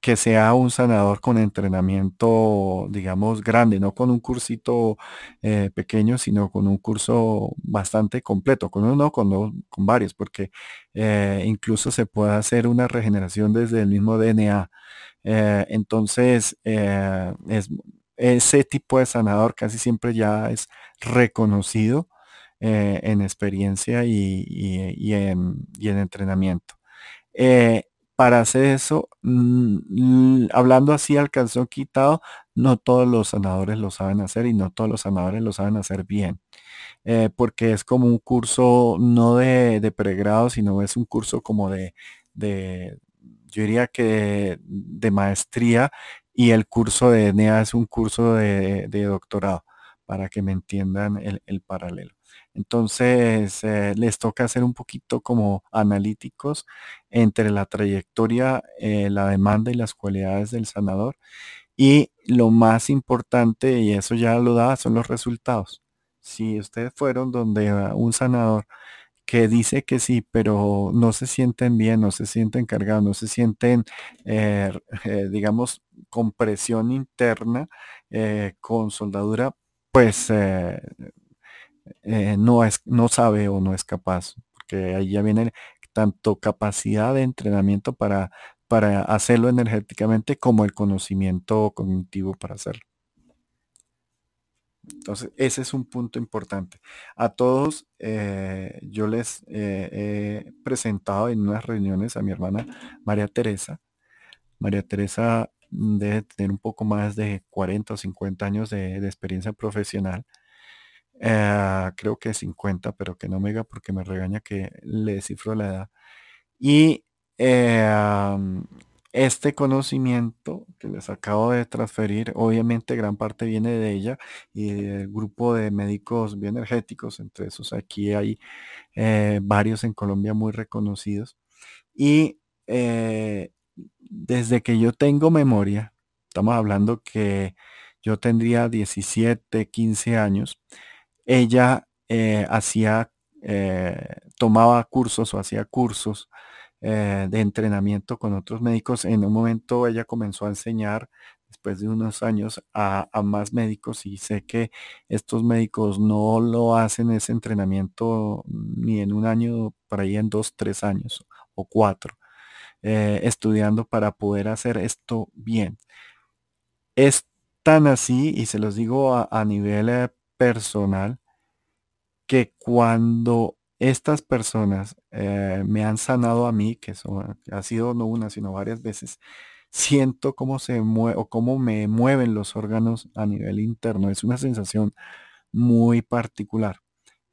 que sea un sanador con entrenamiento, digamos, grande, no con un cursito eh, pequeño, sino con un curso bastante completo, con uno, con, con varios, porque eh, incluso se puede hacer una regeneración desde el mismo DNA. Eh, entonces, es, ese tipo de sanador casi siempre ya es reconocido en experiencia y, en, entrenamiento para hacer eso, mm, hablando así al calzón quitado, no todos los sanadores lo saben hacer y no todos los sanadores lo saben hacer bien. Eh, porque es como un curso no de, pregrado, sino es un curso como de, yo diría que de, maestría y el curso de ENEA es un curso de, doctorado, para que me entiendan el paralelo. Entonces, eh, les toca hacer un poquito como analíticos entre la trayectoria, eh, la demanda y las cualidades del sanador. Y lo más importante, y eso ya lo da, son los resultados. Si ustedes fueron donde un sanador que dice que sí, pero no se sienten bien, no se sienten cargados, no se sienten, eh, digamos, con presión interna, con soldadura, pues eh, no, es, no sabe o no es capaz, porque ahí ya viene tanto capacidad de entrenamiento para, para hacerlo energéticamente como el conocimiento cognitivo para hacerlo. Entonces, ese es un punto importante. A todos, eh, yo les eh, he presentado en unas reuniones a mi hermana María Teresa. María Teresa debe tener un poco más de 40 o 50 años de experiencia profesional eh, creo que 50, pero que no me diga porque me regaña que le cifro la edad. Y eh, este conocimiento que les acabo de transferir, obviamente gran parte viene de ella y del grupo de médicos bioenergéticos, entre esos aquí hay eh, varios en Colombia muy reconocidos. Y desde que yo tengo memoria, estamos hablando que yo tendría 17, 15 años, ella eh, hacía, eh, tomaba cursos o hacía cursos eh, de entrenamiento con otros médicos. En un momento ella comenzó a enseñar después de unos años a, más médicos y sé que estos médicos no lo hacen ese entrenamiento ni en un año, por ahí en dos, tres años o cuatro, estudiando para poder hacer esto bien. Es tan así, y se los digo a nivel personal que cuando estas personas eh, me han sanado a mí, que ha sido no una, sino varias veces, siento cómo se mueve o cómo me mueven los órganos a nivel interno. Es una sensación muy particular.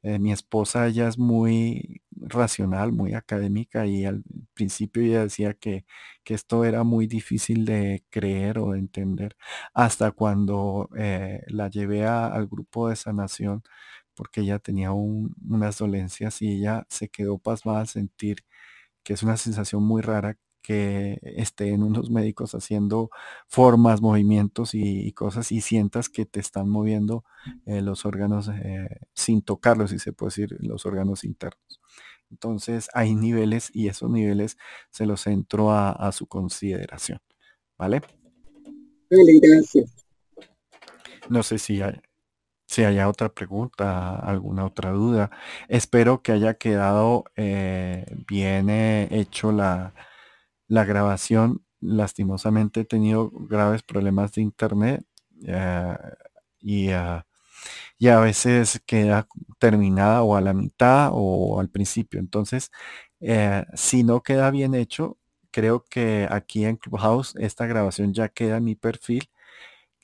Eh, mi esposa ella es muy racional, muy académica y al principio ella decía que, que esto era muy difícil de creer o de entender hasta cuando eh, la llevé al grupo de sanación porque ella tenía unas dolencias y ella se quedó pasmada al sentir que es una sensación muy rara que estén unos médicos haciendo formas, movimientos y, cosas y sientas que te están moviendo eh, los órganos eh, sin tocarlos, si se puede decir, los órganos internos. Entonces hay niveles y esos niveles se los entro a, su consideración. ¿Vale? gracias. No sé si hay, si haya otra pregunta, alguna otra duda. Espero que haya quedado eh, bien hecho la, la grabación, lastimosamente he tenido graves problemas de internet eh, y, ah, y, a veces queda terminada o a la mitad o al principio. Entonces, eh, si no queda bien hecho, creo que aquí en Clubhouse esta grabación ya queda en mi perfil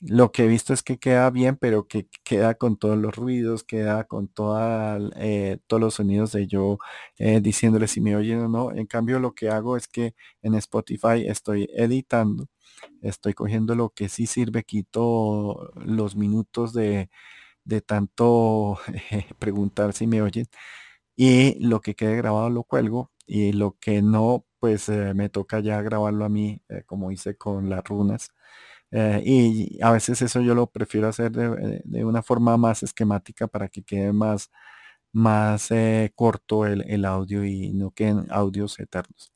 lo que he visto es que queda bien, pero que queda con todos los ruidos, queda con toda, eh, todos los sonidos de yo eh, diciéndole si me oyen o no. En cambio, lo que hago es que en Spotify estoy editando, estoy cogiendo lo que sí sirve, quito los minutos de, de tanto preguntar si me oyen y lo que quede grabado lo cuelgo y lo que no, pues eh, me toca ya grabarlo a mí, como hice con las runas eh, y a veces eso yo lo prefiero hacer de, eh, una forma más esquemática para que quede más, más eh, corto el, audio y no queden audios eternos.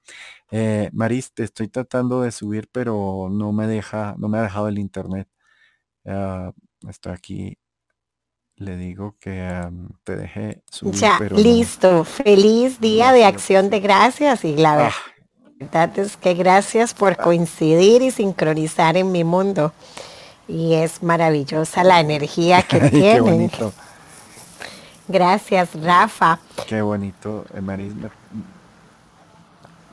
Maris, te estoy tratando de subir, pero no me deja, no me ha dejado el internet. Ah, estoy aquí. Le digo que te deje subir. Ya, listo. Feliz día de acción de gracias y la verdad. Ah, verdad es que gracias por coincidir y sincronizar en mi mundo. Y es maravillosa la energía que tienen. Gracias, Rafa. Qué bonito, Maris.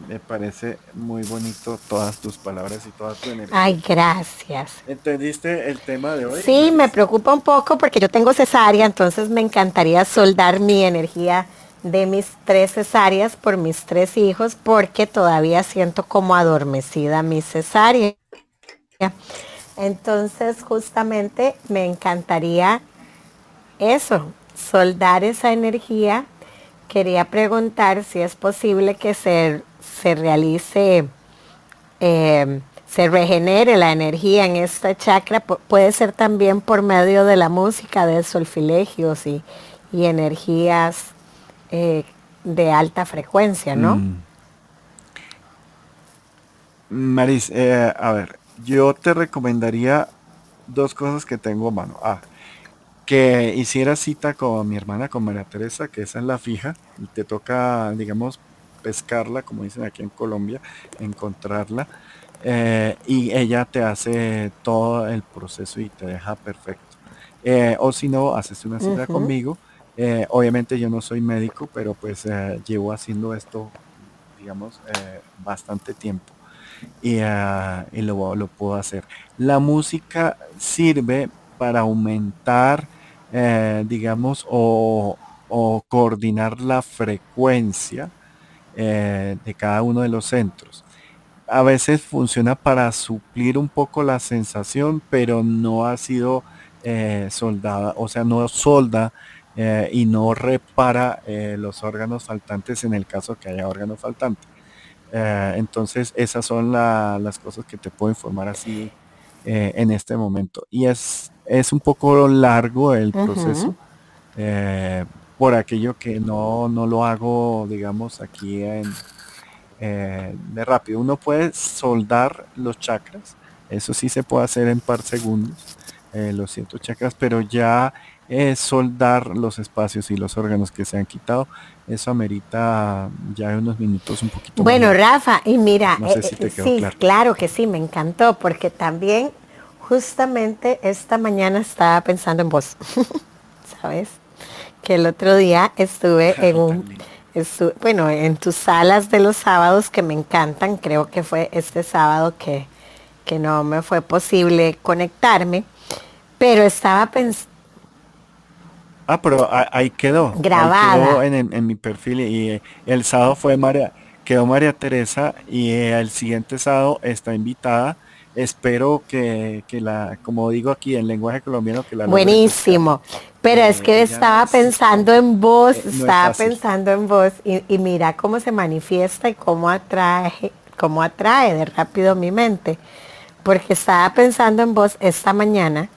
Me, parece muy bonito todas tus palabras y toda tu energía. Ay, gracias. ¿Entendiste el tema de hoy? Sí, me preocupa un poco porque yo tengo cesárea, entonces me encantaría soldar mi energía de mis tres cesáreas por mis tres hijos porque todavía siento como adormecida mi cesárea. Entonces justamente me encantaría eso, soldar esa energía. Quería preguntar si es posible que se, se realice, eh, se regenere la energía en esta chakra. puede ser también por medio de la música, de solfilegios y, y energías eh, de alta frecuencia, ¿no? Mm. Maris, eh, a ver, yo te recomendaría dos cosas que tengo a mano. Ah, que hicieras cita con mi hermana, con María Teresa, que esa es la fija, y te toca, digamos, pescarla, como dicen aquí en Colombia, encontrarla. Eh, y ella te hace todo el proceso y te deja perfecto. o si no, haces una cita conmigo eh, obviamente yo no soy médico, pero pues eh, llevo haciendo esto, digamos, eh, bastante tiempo y, lo, puedo hacer. La música sirve para aumentar, digamos, o, coordinar la frecuencia de cada uno de los centros. A veces funciona para suplir un poco la sensación, pero no ha sido soldada, o sea, no solda eh, y no repara eh, los órganos faltantes en el caso que haya órgano faltante. Eh, entonces, esas son las cosas que te puedo informar así en este momento. Y es, es un poco largo el proceso por aquello que no, no lo hago, digamos, aquí en, de rápido. Uno puede soldar los chakras, eso sí se puede hacer en par segundos, los 100 chakras, pero ya es soldar los espacios y los órganos que se han quitado. Eso amerita ya unos minutos un poquito Bueno, Rafa, y mira, eh, sí, claro. que sí, me encantó, porque también justamente esta mañana estaba pensando en vos, ¿sabes? Que el otro día estuve en un, bueno, en tus salas de los sábados que me encantan, creo que fue este sábado que, que no me fue posible conectarme, pero estaba pensando, Ah, pero ahí quedó. Grabada. en, mi perfil y el sábado fue María, quedó María Teresa y el siguiente sábado está invitada. Espero que, la, como digo aquí en lenguaje colombiano, que la Buenísimo. Pero es que estaba pensando en vos, eh, estaba pensando en vos y, y, mira cómo se manifiesta y cómo atrae, cómo atrae de rápido mi mente. Porque estaba pensando en vos esta mañana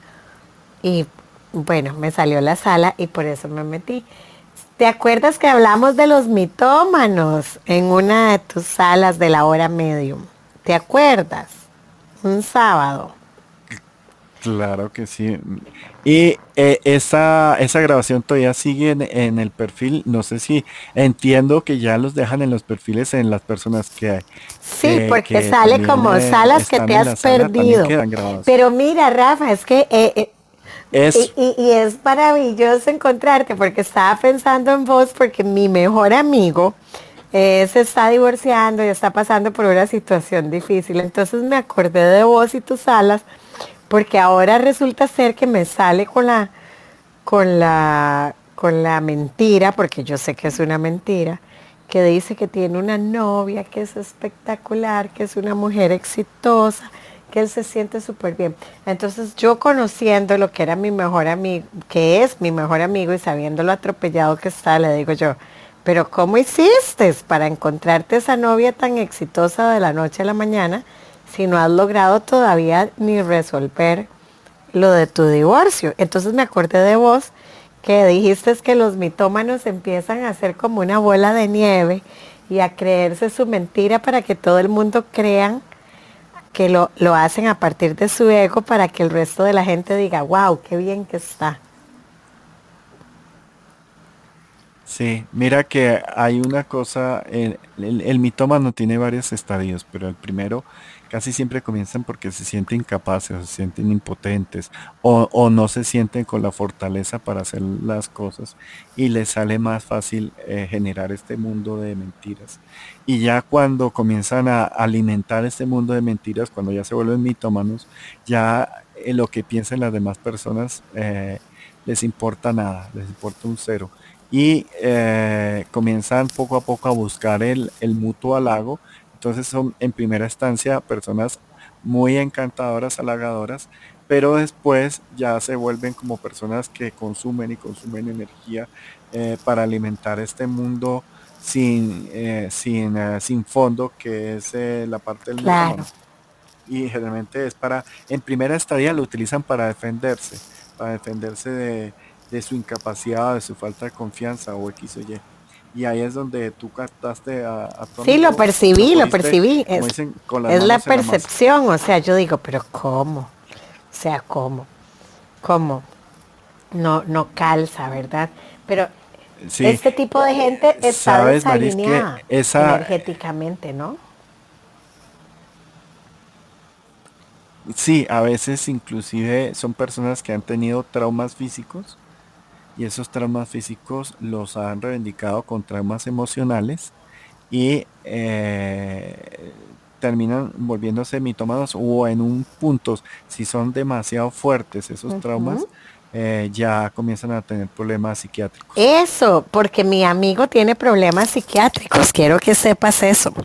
y bueno, me salió la sala y por eso me metí. ¿Te acuerdas que hablamos de los mitómanos en una de tus salas de la hora medium? ¿Te acuerdas? Un sábado. Claro que sí. Y eh, esa, esa grabación todavía sigue en, el perfil. No sé si entiendo que ya los dejan en los perfiles en las personas que hay. Sí, porque sale como eh, salas que te has perdido. Pero mira, Rafa, es que... Eh, es... Y, y, es maravilloso encontrarte porque estaba pensando en vos porque mi mejor amigo se está divorciando y está pasando por una situación difícil. Entonces me acordé de vos y tus salas porque ahora resulta ser que me sale con la, con la, con la mentira, porque yo sé que es una mentira, que dice que tiene una novia que es espectacular, que es una mujer exitosa, que él se siente súper bien. Entonces yo conociendo lo que era mi mejor amigo, que es mi mejor amigo y sabiendo lo atropellado que está, le digo yo, pero ¿cómo hiciste para encontrarte esa novia tan exitosa de la noche a la mañana? Si no has logrado todavía ni resolver lo de tu divorcio. Entonces me acordé de vos que dijiste que los mitómanos empiezan a hacer como una bola de nieve y a creerse su mentira para que todo el mundo crean que lo, lo hacen a partir de su ego para que el resto de la gente diga, wow, qué bien que está. Sí, mira que hay una cosa, el, el mitómano tiene varios estadios, pero el primero casi siempre comienzan porque se sienten incapaces, se sienten impotentes o, no se sienten con la fortaleza para hacer las cosas y les sale más fácil eh, generar este mundo de mentiras. Y ya cuando comienzan a alimentar este mundo de mentiras, cuando ya se vuelven mitómanos, ya eh, lo que piensan las demás personas eh, les importa nada, les importa un cero. Y comienzan poco a poco a buscar el, el mutuo halago entonces son en primera instancia personas muy encantadoras, halagadoras, pero después ya se vuelven como personas que consumen y consumen energía eh, para alimentar este mundo sin, eh, sin, eh, sin fondo, que es la parte del claro. Y generalmente es para, en primera estadía lo utilizan para defenderse, para defenderse de, de su incapacidad, de su falta de confianza o X o Y y ahí es donde tú captaste a, a Sí, lo percibí, lo, percibí. Es, la percepción, o sea, yo digo, pero ¿cómo? O sea, ¿cómo? ¿Cómo? No, no calza, ¿verdad? Pero este tipo de gente está desalineada energéticamente, ¿no? Sí, a veces inclusive son personas que han tenido traumas físicos y esos traumas físicos los han reivindicado con traumas emocionales y eh, terminan volviéndose mitómanos o en un punto, si son demasiado fuertes esos traumas, eh, ya comienzan a tener problemas psiquiátricos. Eso, porque mi amigo tiene problemas psiquiátricos, quiero que sepas eso. O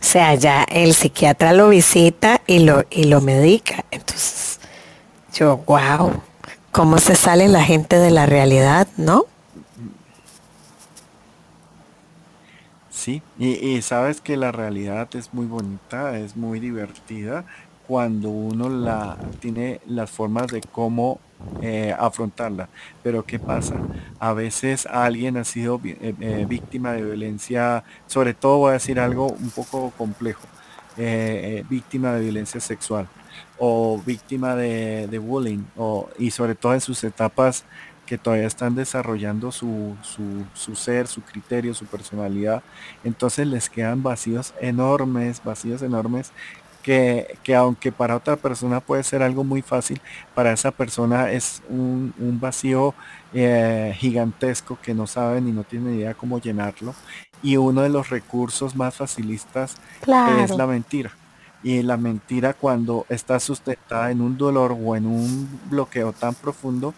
sea, ya el psiquiatra lo visita y lo, y lo medica. Entonces, yo, wow cómo se sale la gente de la realidad, ¿no? Sí, y, sabes que la realidad es muy bonita, es muy divertida cuando uno la tiene las formas de cómo eh, afrontarla. Pero ¿qué pasa? A veces alguien ha sido eh, eh, víctima de violencia, sobre todo voy a decir algo un poco complejo, víctima de violencia sexual o víctima de, bullying o, y sobre todo en sus etapas que todavía están desarrollando su, su, ser, su criterio, su personalidad. Entonces les quedan vacíos enormes, vacíos enormes que, que, aunque para otra persona puede ser algo muy fácil, para esa persona es un, vacío eh, gigantesco que no saben y no tienen idea cómo llenarlo. Y uno de los recursos más facilistas es la mentira y la mentira cuando está sustentada en un dolor o en un bloqueo tan profundo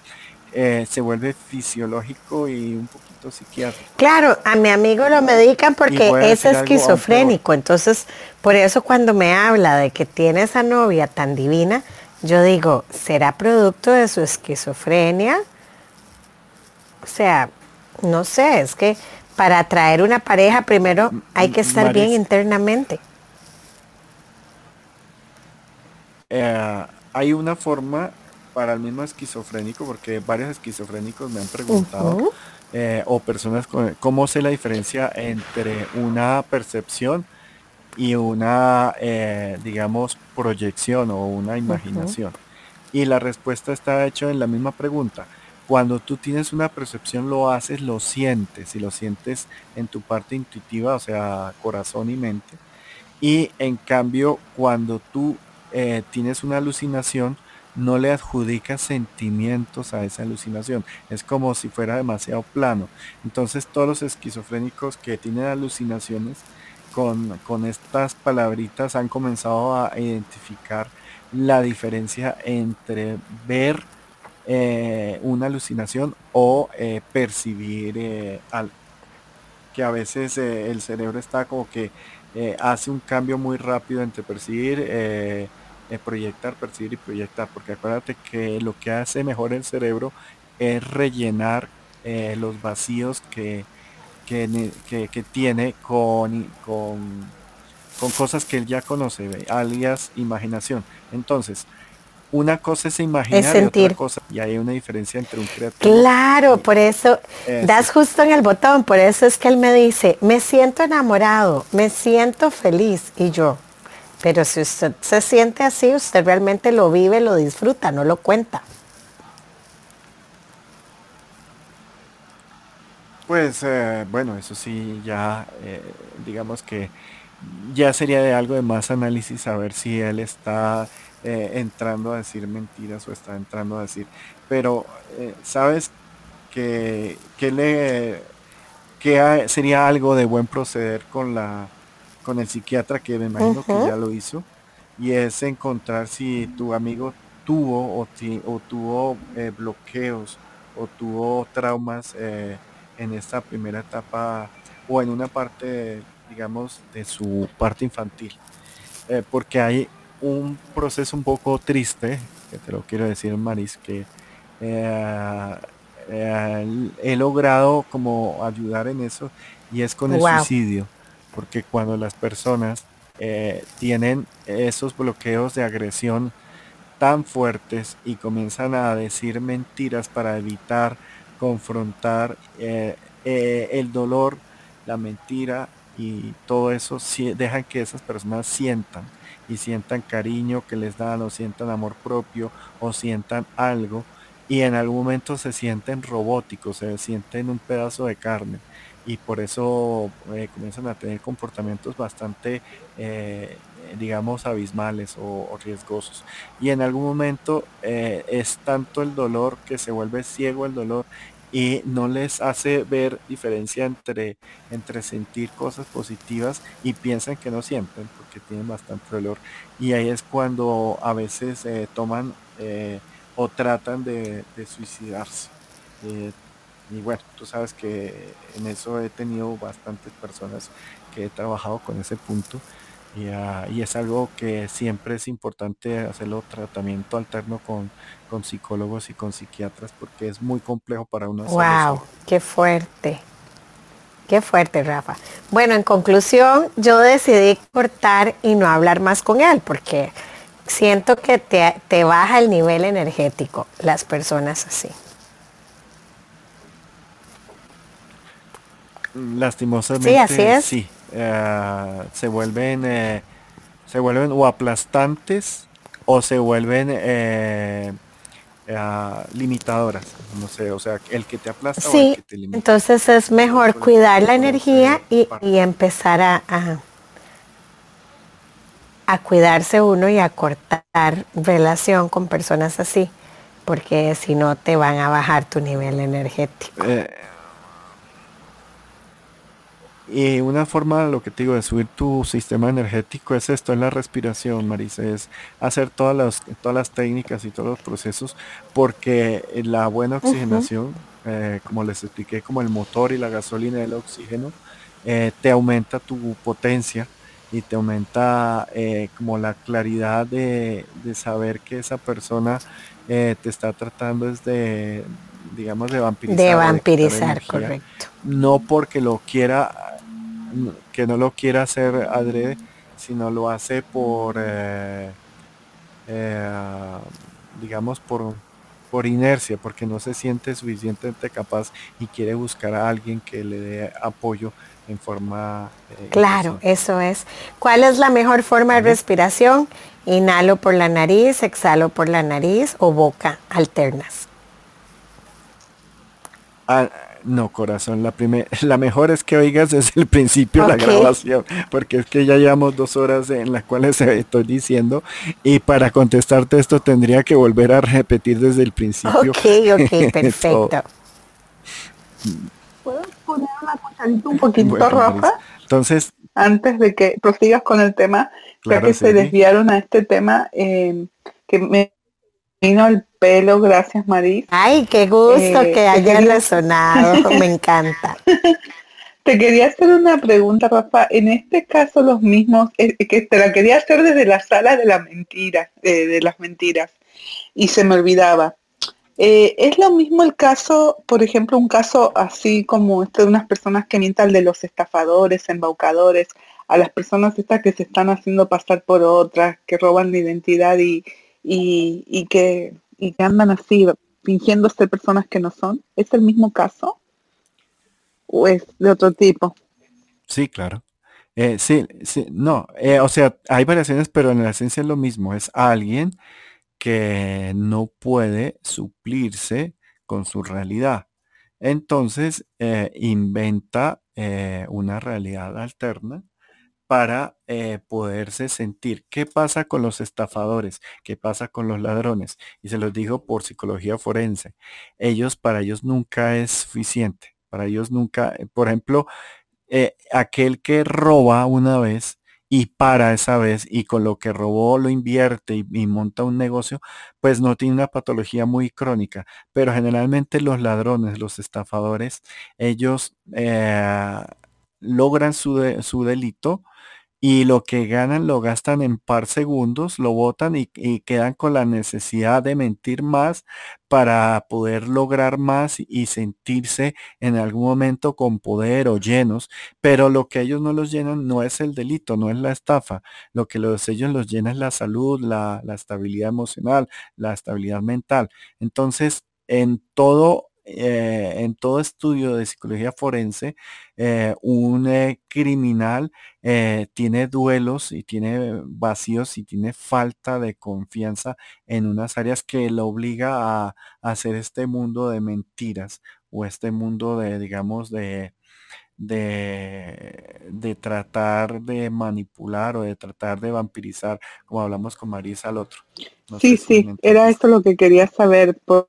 eh, se vuelve fisiológico y un poquito psiquiátrico. Claro, a mi amigo lo medican porque es esquizofrénico, entonces por eso cuando me habla de que tiene esa novia tan divina, yo digo, ¿será producto de su esquizofrenia? O sea, no sé, es que para atraer una pareja primero hay que estar bien internamente. Eh, hay una forma para el mismo esquizofrénico, porque varios esquizofrénicos me han preguntado, eh, o personas con, cómo sé la diferencia entre una percepción y una, eh, digamos, proyección o una imaginación. Y la respuesta está hecha en la misma pregunta. Cuando tú tienes una percepción, lo haces, lo sientes, y lo sientes en tu parte intuitiva, o sea, corazón y mente. Y en cambio, cuando tú eh, tienes una alucinación, no le adjudicas sentimientos a esa alucinación. Es como si fuera demasiado plano. Entonces todos los esquizofrénicos que tienen alucinaciones con, con estas palabritas han comenzado a identificar la diferencia entre ver eh, una alucinación o eh, percibir eh. Que a veces el cerebro está como que hace un cambio muy rápido entre percibir, proyectar, percibir y proyectar. Porque acuérdate que lo que hace mejor el cerebro es rellenar los vacíos que, que, tiene con, con, con cosas que él ya conoce, alias imaginación. Entonces, una cosa es imaginar y otra cosa y hay una diferencia entre un creativo claro por eso das justo en el botón por eso es que él me dice me siento enamorado me siento feliz y yo pero si usted se siente así usted realmente lo vive lo disfruta no lo cuenta. Pues eh, bueno eso sí ya eh, digamos que ya sería de algo de más análisis a ver si él está eh, entrando a decir mentiras o está entrando a decir, pero sabes que, que le que sería algo de buen proceder con la con el psiquiatra que me imagino que ya lo hizo y es encontrar si tu amigo tuvo o, o tuvo eh, bloqueos o tuvo traumas en esta primera etapa o en una parte digamos de su parte infantil. Porque hay un proceso un poco triste, que te lo quiero decir, Maris, que eh, eh, he logrado como ayudar en eso y es con el suicidio, porque cuando las personas eh, tienen esos bloqueos de agresión tan fuertes y comienzan a decir mentiras para evitar confrontar el dolor, la mentira y todo eso, dejan que esas personas sientan y sientan cariño que les dan o sientan amor propio o sientan algo y en algún momento se sienten robóticos, se sienten un pedazo de carne y por eso eh, comienzan a tener comportamientos bastante, eh, digamos, abismales o, riesgosos. Y en algún momento eh, es tanto el dolor que se vuelve ciego el dolor y no les hace ver diferencia entre, entre sentir cosas positivas y piensan que no sienten porque tienen bastante dolor y ahí es cuando a veces toman o tratan de, suicidarse y bueno tú sabes que en eso he tenido bastantes personas que he trabajado con ese punto Ah, y, es algo que siempre es importante hacerlo tratamiento alterno con, con psicólogos y con psiquiatras porque es muy complejo para uno. ¡Wow! ¡Qué fuerte! Qué fuerte, Rafa. Bueno, en conclusión, yo decidí cortar y no hablar más con él porque siento que te, te baja el nivel energético las personas así. Lastimosamente. Sí, así es. Sí, eh, se vuelven eh, se vuelven o aplastantes o se vuelven eh, limitadoras no sé o sea el que te aplasta sí, o el que te limita entonces es mejor cuidar la energía y, empezar a, a, cuidarse uno y a cortar relación con personas así porque si no te van a bajar tu nivel energético y una forma, lo que te digo, de subir tu sistema energético es esto, en la respiración, Marisa, es hacer todas las, todas las técnicas y todos los procesos, porque la buena oxigenación, eh, como les expliqué, como el motor y la gasolina del oxígeno, eh, te aumenta tu potencia y te aumenta eh, como la claridad de, saber que esa persona te está tratando desde, digamos, de vampirizar. De vampirizar, correcto. No porque lo quiera que no lo quiera hacer adrede, sino lo hace por, eh, eh, digamos, por, por inercia, porque no se siente suficientemente capaz y quiere buscar a alguien que le dé apoyo en forma... Eh, claro, eso es. ¿Cuál es la mejor forma de respiración? Inhalo por la nariz, exhalo por la nariz o boca alternas. Ah, no, corazón, la, la mejor es que oigas desde el principio la grabación, porque es que ya llevamos dos horas en las cuales estoy diciendo y para contestarte esto tendría que volver a repetir desde el principio. Ok, ok, perfecto. ¿Puedo poner una cucharita un poquito, Rafa? Entonces, antes de que prosigas con el tema, ya que se desviaron a este tema, eh, que me el pelo, gracias Maris. Ay, qué gusto eh, que haya resonado, me encanta. Te quería hacer una pregunta, Rafa. En este caso, los mismos, eh, que te la quería hacer desde la sala de la mentira, de las mentiras, y se me olvidaba. Eh, es lo mismo el caso, por ejemplo, un caso así como este de unas personas que mientan de los estafadores, embaucadores, a las personas estas que se están haciendo pasar por otras, que roban la identidad y, y, que, y que andan así fingiendo ser personas que no son. ¿Es el mismo caso? ¿O es de otro tipo? Sí, claro. Eh, sí, sí, no, eh, o sea, hay variaciones, pero en la esencia es lo mismo. Es alguien que no puede suplirse con su realidad. Entonces, eh, inventa una realidad alterna para eh, poderse sentir. ¿Qué pasa con los estafadores? ¿Qué pasa con los ladrones? Y se los digo por psicología forense. Ellos, para ellos nunca es suficiente. Para ellos nunca, eh, por ejemplo, eh, aquel que roba una vez y para esa vez y con lo que robó lo invierte y, monta un negocio, pues no tiene una patología muy crónica. Pero generalmente los ladrones, los estafadores, ellos logran su, su delito y lo que ganan lo gastan en par segundos, lo botan y, quedan con la necesidad de mentir más para poder lograr más y sentirse en algún momento con poder o llenos, pero lo que ellos no los llenan no es el delito, no es la estafa, lo que los, ellos los llena es la salud, la estabilidad emocional, la estabilidad mental. Entonces, en todo eh, en todo estudio de psicología forense, eh, un eh, criminal tiene duelos y tiene vacíos y tiene falta de confianza en unas áreas que lo obliga a, hacer este mundo de mentiras o este mundo de, digamos, de, de, tratar de manipular o de tratar de vampirizar, como hablamos con Marisa al otro. sí, sí, era esto lo que quería saber. Por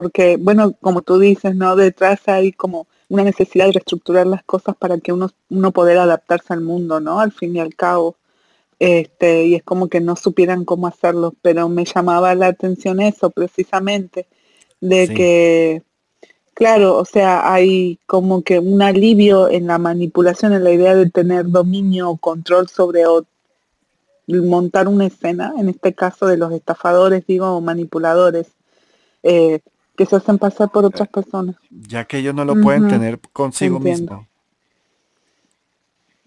porque, bueno, como tú dices, ¿no? Detrás hay como una necesidad de reestructurar las cosas para que uno, uno poder adaptarse al mundo, ¿no? Al fin y al cabo. Este, y es como que no supieran cómo hacerlo, pero me llamaba la atención eso precisamente, de que, claro, o sea, hay como que un alivio en la manipulación, en la idea de tener dominio o control sobre o montar una escena, en este caso de los estafadores, digo, o manipuladores, eh, que se hacen pasar por otras personas. Ya que ellos no lo pueden tener consigo mismo.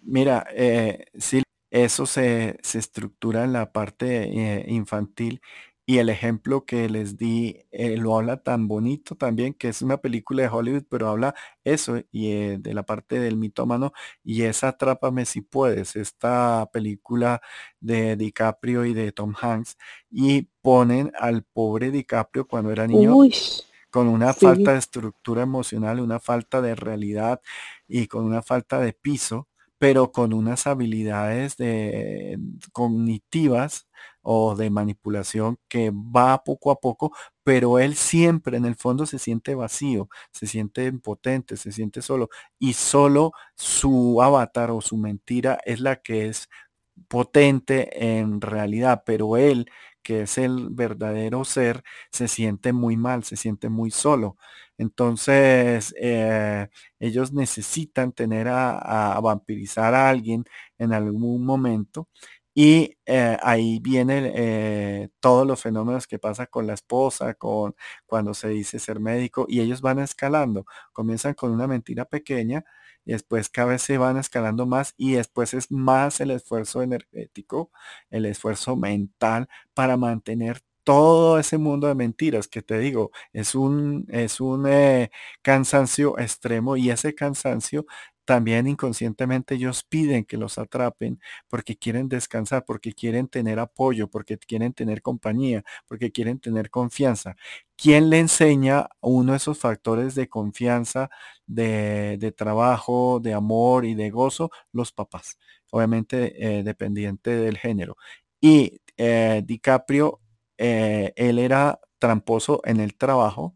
Mira, eh, sí, eso se, estructura en la parte eh, infantil y el ejemplo que les di eh, lo habla tan bonito también, que es una película de Hollywood, pero habla eso y eh, de la parte del mitómano y es Atrápame si puedes, esta película de DiCaprio y de Tom Hanks y ponen al pobre DiCaprio cuando era niño con una falta de estructura emocional, una falta de realidad y con una falta de piso, pero con unas habilidades de, cognitivas o de manipulación que va poco a poco, pero él siempre en el fondo se siente vacío, se siente impotente, se siente solo y solo su avatar o su mentira es la que es potente en realidad, pero él que es el verdadero ser, se siente muy mal, se siente muy solo. Entonces, eh, ellos necesitan tener a, a, vampirizar a alguien en algún momento y eh, ahí vienen eh, todos los fenómenos que pasa con la esposa, con cuando se dice ser médico, y ellos van escalando. Comienzan con una mentira pequeña y después cada vez se van escalando más y después es más el esfuerzo energético, el esfuerzo mental para mantener todo ese mundo de mentiras que te digo, es un, es un eh, cansancio extremo y ese cansancio también inconscientemente ellos piden que los atrapen porque quieren descansar, porque quieren tener apoyo, porque quieren tener compañía, porque quieren tener confianza. ¿Quién le enseña uno de esos factores de confianza, de, trabajo, de amor y de gozo? Los papás, obviamente eh, dependiente del género. Y eh, DiCaprio, eh, él era tramposo en el trabajo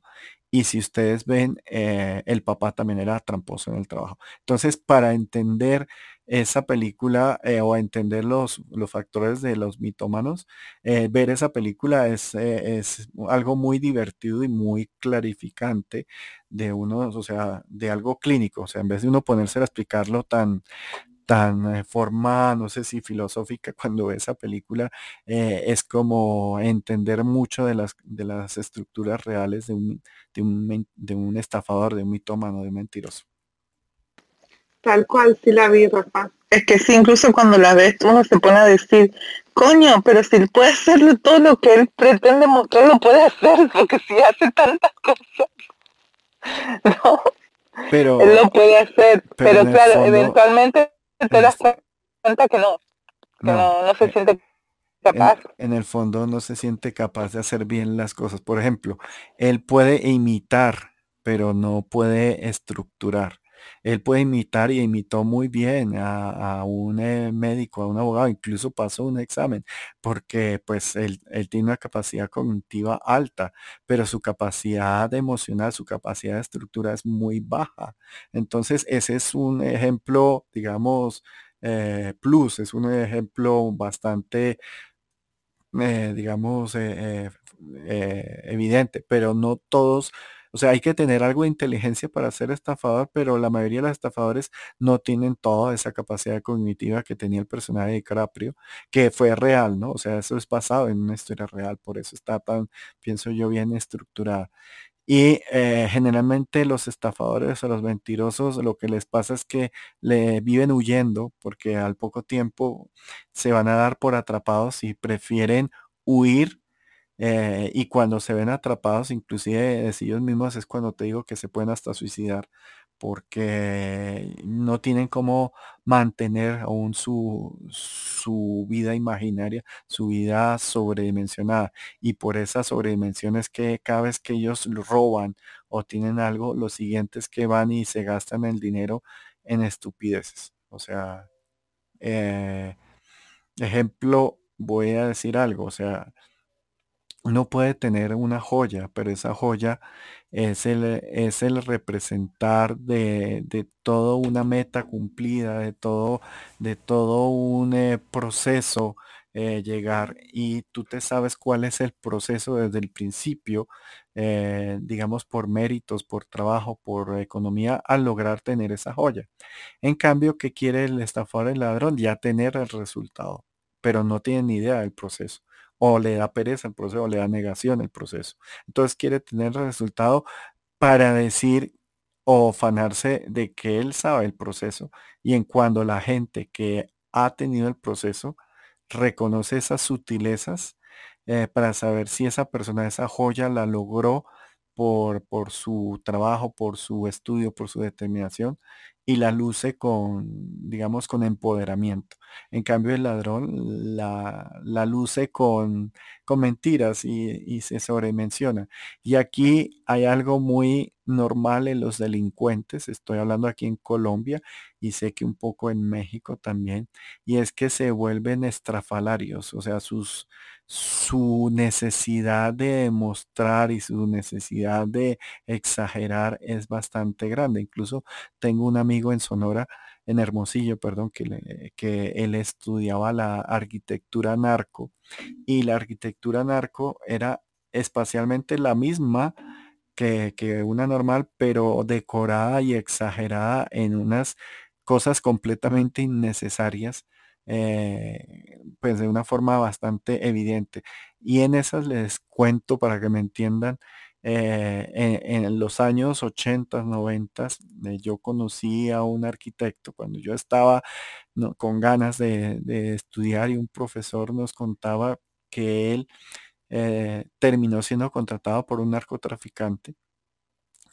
y si ustedes ven, eh, el papá también era tramposo en el trabajo. Entonces, para entender esa película eh, o entender los, los factores de los mitómanos, eh, ver esa película es, es algo muy divertido y muy clarificante de uno, o sea, de algo clínico. O sea, en vez de uno ponerse a explicarlo tan, tan eh, forma, no sé si filosófica, cuando ve esa película, eh, es como entender mucho de las, de las estructuras reales de un, de un, de un estafador, de un mitómano, de un mentiroso. Tal cual, sí la vi, Rafa. Es que sí, incluso cuando la ves, uno se pone a decir, coño, pero si él puede hacerlo todo lo que él pretende mostrar, lo puede hacer, porque si hace tantas cosas. No. Pero, él lo puede hacer, pero, claro, eventualmente te das cuenta que no, que no, se eh, siente capaz. En, el fondo no se siente capaz de hacer bien las cosas. Por ejemplo, él puede imitar, pero no puede estructurar. Él puede imitar y imitó muy bien a, un eh, médico, a un abogado, incluso pasó un examen, porque pues él, él, tiene una capacidad cognitiva alta, pero su capacidad emocional, su capacidad de estructura es muy baja. Entonces ese es un ejemplo, digamos, eh, plus, es un ejemplo bastante, eh, digamos, evidente, pero no todos o sea, hay que tener algo de inteligencia para ser estafador, pero la mayoría de los estafadores no tienen toda esa capacidad cognitiva que tenía el personaje de Caprio, que fue real, ¿no? O sea, eso es basado en una historia real, por eso está tan, pienso yo, bien estructurada. Y eh, generalmente los estafadores o los mentirosos lo que les pasa es que le viven huyendo porque al poco tiempo se van a dar por atrapados y prefieren huir eh, y cuando se ven atrapados, inclusive ellos mismos es cuando te digo que se pueden hasta suicidar porque no tienen cómo mantener aún su, su vida imaginaria, su vida sobredimensionada. Y por esas sobredimensiones que cada vez que ellos roban o tienen algo, lo siguiente es que van y se gastan el dinero en estupideces. O sea, eh, ejemplo, voy a decir algo, o sea, uno puede tener una joya, pero esa joya es el, es el representar de, de toda una meta cumplida, de todo, de todo un eh, proceso eh, llegar y tú te sabes cuál es el proceso desde el principio, eh, digamos por méritos, por trabajo, por economía, al lograr tener esa joya. En cambio, ¿qué quiere el estafador, el ladrón? Ya tener el resultado, pero no tiene ni idea del proceso o le da pereza el proceso o le da negación el proceso. Entonces quiere tener el resultado para decir o fanarse de que él sabe el proceso y en cuando la gente que ha tenido el proceso reconoce esas sutilezas eh, para saber si esa persona, esa joya la logró por, su trabajo, por su estudio, por su determinación y la luce con, digamos, con empoderamiento. En cambio, el ladrón la, la luce con, con mentiras y, y, se sobremenciona. Y aquí hay algo muy normal en los delincuentes, estoy hablando aquí en Colombia y sé que un poco en México también, y es que se vuelven estrafalarios, o sea, sus, su necesidad de demostrar y su necesidad de exagerar es bastante grande. Incluso tengo un amigo en Sonora, en Hermosillo, perdón, que, que él estudiaba la arquitectura narco y la arquitectura narco era espacialmente la misma que, que una normal, pero decorada y exagerada en unas cosas completamente innecesarias eh, pues de una forma bastante evidente. Y en esas les cuento para que me entiendan, eh, en, los años 80, 90, eh, yo conocí a un arquitecto cuando yo estaba con ganas de, estudiar y un profesor nos contaba que él terminó siendo contratado por un narcotraficante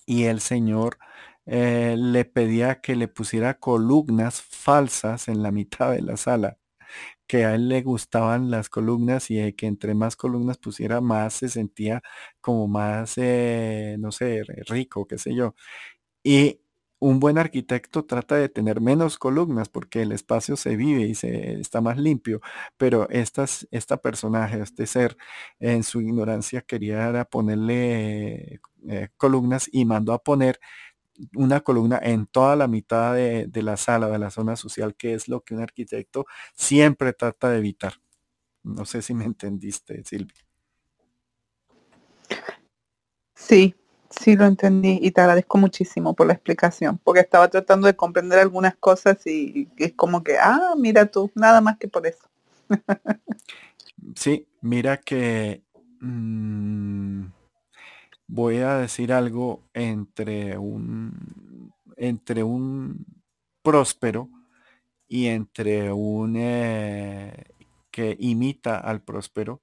y el señor le pedía que le pusiera columnas falsas en la mitad de la sala que a él le gustaban las columnas y que entre más columnas pusiera más se sentía como más, eh, no sé, rico, qué sé yo. Y un buen arquitecto trata de tener menos columnas porque el espacio se vive y se está más limpio, pero estas, esta personaje, este ser, en su ignorancia quería ponerle eh, columnas y mandó a poner una columna en toda la mitad de, la sala, de la zona social, que es lo que un arquitecto siempre trata de evitar. No sé si me entendiste, Silvia. Sí, sí lo entendí y te agradezco muchísimo por la explicación, porque estaba tratando de comprender algunas cosas y es como que, ah, mira tú, nada más que por eso. sí, mira que... Mm, voy a decir algo entre un, entre un próspero y entre un eh, que imita al próspero.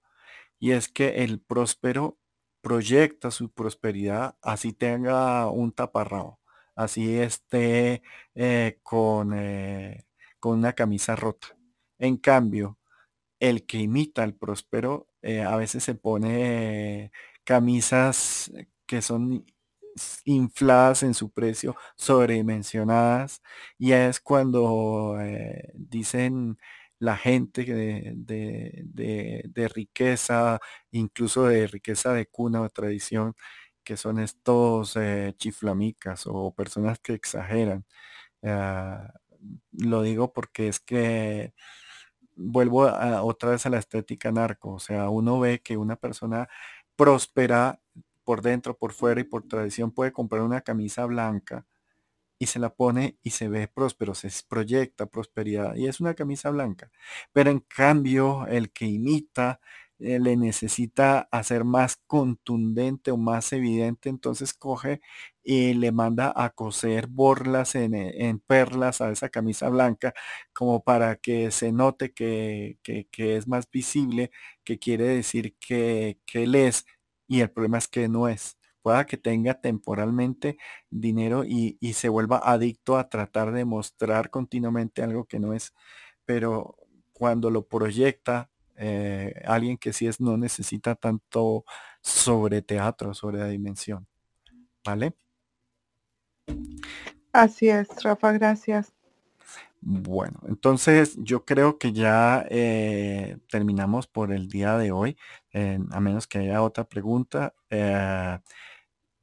Y es que el próspero proyecta su prosperidad así tenga un taparrao, así esté eh, con, eh, con una camisa rota. En cambio, el que imita al próspero a veces se pone camisas que son infladas en su precio, sobredimensionadas, y es cuando eh, dicen la gente de, riqueza, incluso de riqueza de cuna o tradición, que son estos eh, chiflamicas o personas que exageran. Ah, lo digo porque es que vuelvo otra vez a la estética narco, o sea, uno ve que una persona próspera por dentro, por fuera y por tradición puede comprar una camisa blanca y se la pone y se ve próspero, se proyecta prosperidad y es una camisa blanca. Pero en cambio, el que imita eh, le necesita hacer más contundente o más evidente, entonces coge y le manda a coser borlas en, en perlas a esa camisa blanca como para que se note que, que, es más visible, que quiere decir que, que él es y el problema es que no es. Pueda que tenga temporalmente dinero y, se vuelva adicto a tratar de mostrar continuamente algo que no es. Pero cuando lo proyecta, eh, alguien que sí es no necesita tanto sobre teatro, sobre la dimensión. ¿Vale? Así es, Rafa, gracias. Bueno, entonces yo creo que ya eh, terminamos por el día de hoy, a menos que haya otra pregunta. Eh,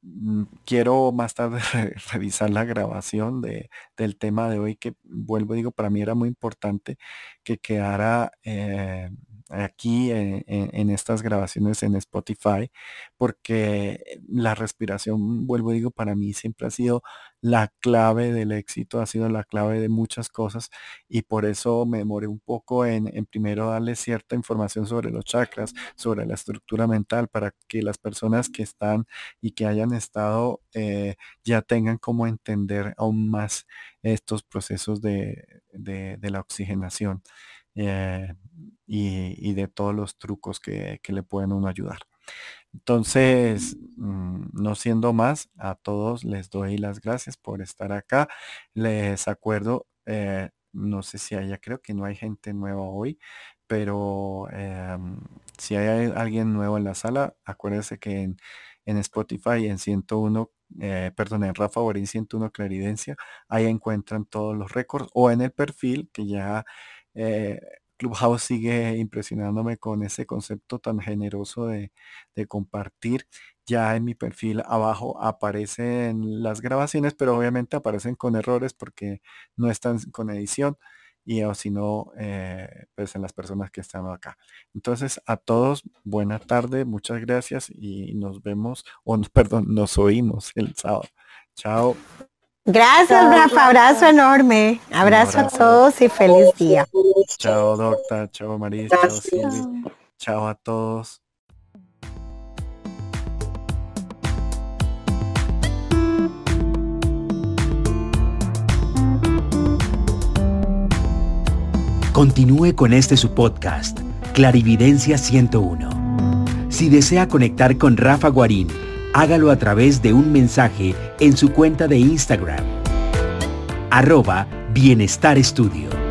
mm, quiero más tarde revisar la grabación de, del tema de hoy que vuelvo, digo, para mí era muy importante que quedara eh, aquí en, estas grabaciones en Spotify, porque la respiración, vuelvo digo, para mí siempre ha sido la clave del éxito, ha sido la clave de muchas cosas y por eso me demoré un poco en, primero darle cierta información sobre los chakras, sobre la estructura mental, para que las personas que están y que hayan estado eh, ya tengan como entender aún más estos procesos de, de la oxigenación. Eh, y, de todos los trucos que, le pueden uno ayudar. Entonces, mm, no siendo más, a todos les doy las gracias por estar acá. Les acuerdo, eh, no sé si haya, creo que no hay gente nueva hoy, pero em, si hay alguien nuevo en la sala, acuérdense que en, en Spotify en 101, eh, perdón, en Rafa Borín 101 Claridencia, ahí encuentran todos los récords o en el perfil que ya eh, Clubhouse sigue impresionándome con ese concepto tan generoso de, compartir. Ya en mi perfil abajo aparecen las grabaciones, pero obviamente aparecen con errores porque no están con edición y o si no, eh, pues en las personas que están acá. Entonces, a todos, buena tarde, muchas gracias y nos vemos, o perdón, nos oímos el sábado. Chao. Gracias, Rafa. Abrazo enorme. Abrazo, a todos y feliz día. Chao, doctor. Chao, Maris. Chao, Silvi. Chao a todos. Continúe con este su podcast, Clarividencia 101. Si desea conectar con Rafa Guarín, hágalo a través de un mensaje en su cuenta de Instagram, arroba Bienestar Estudio.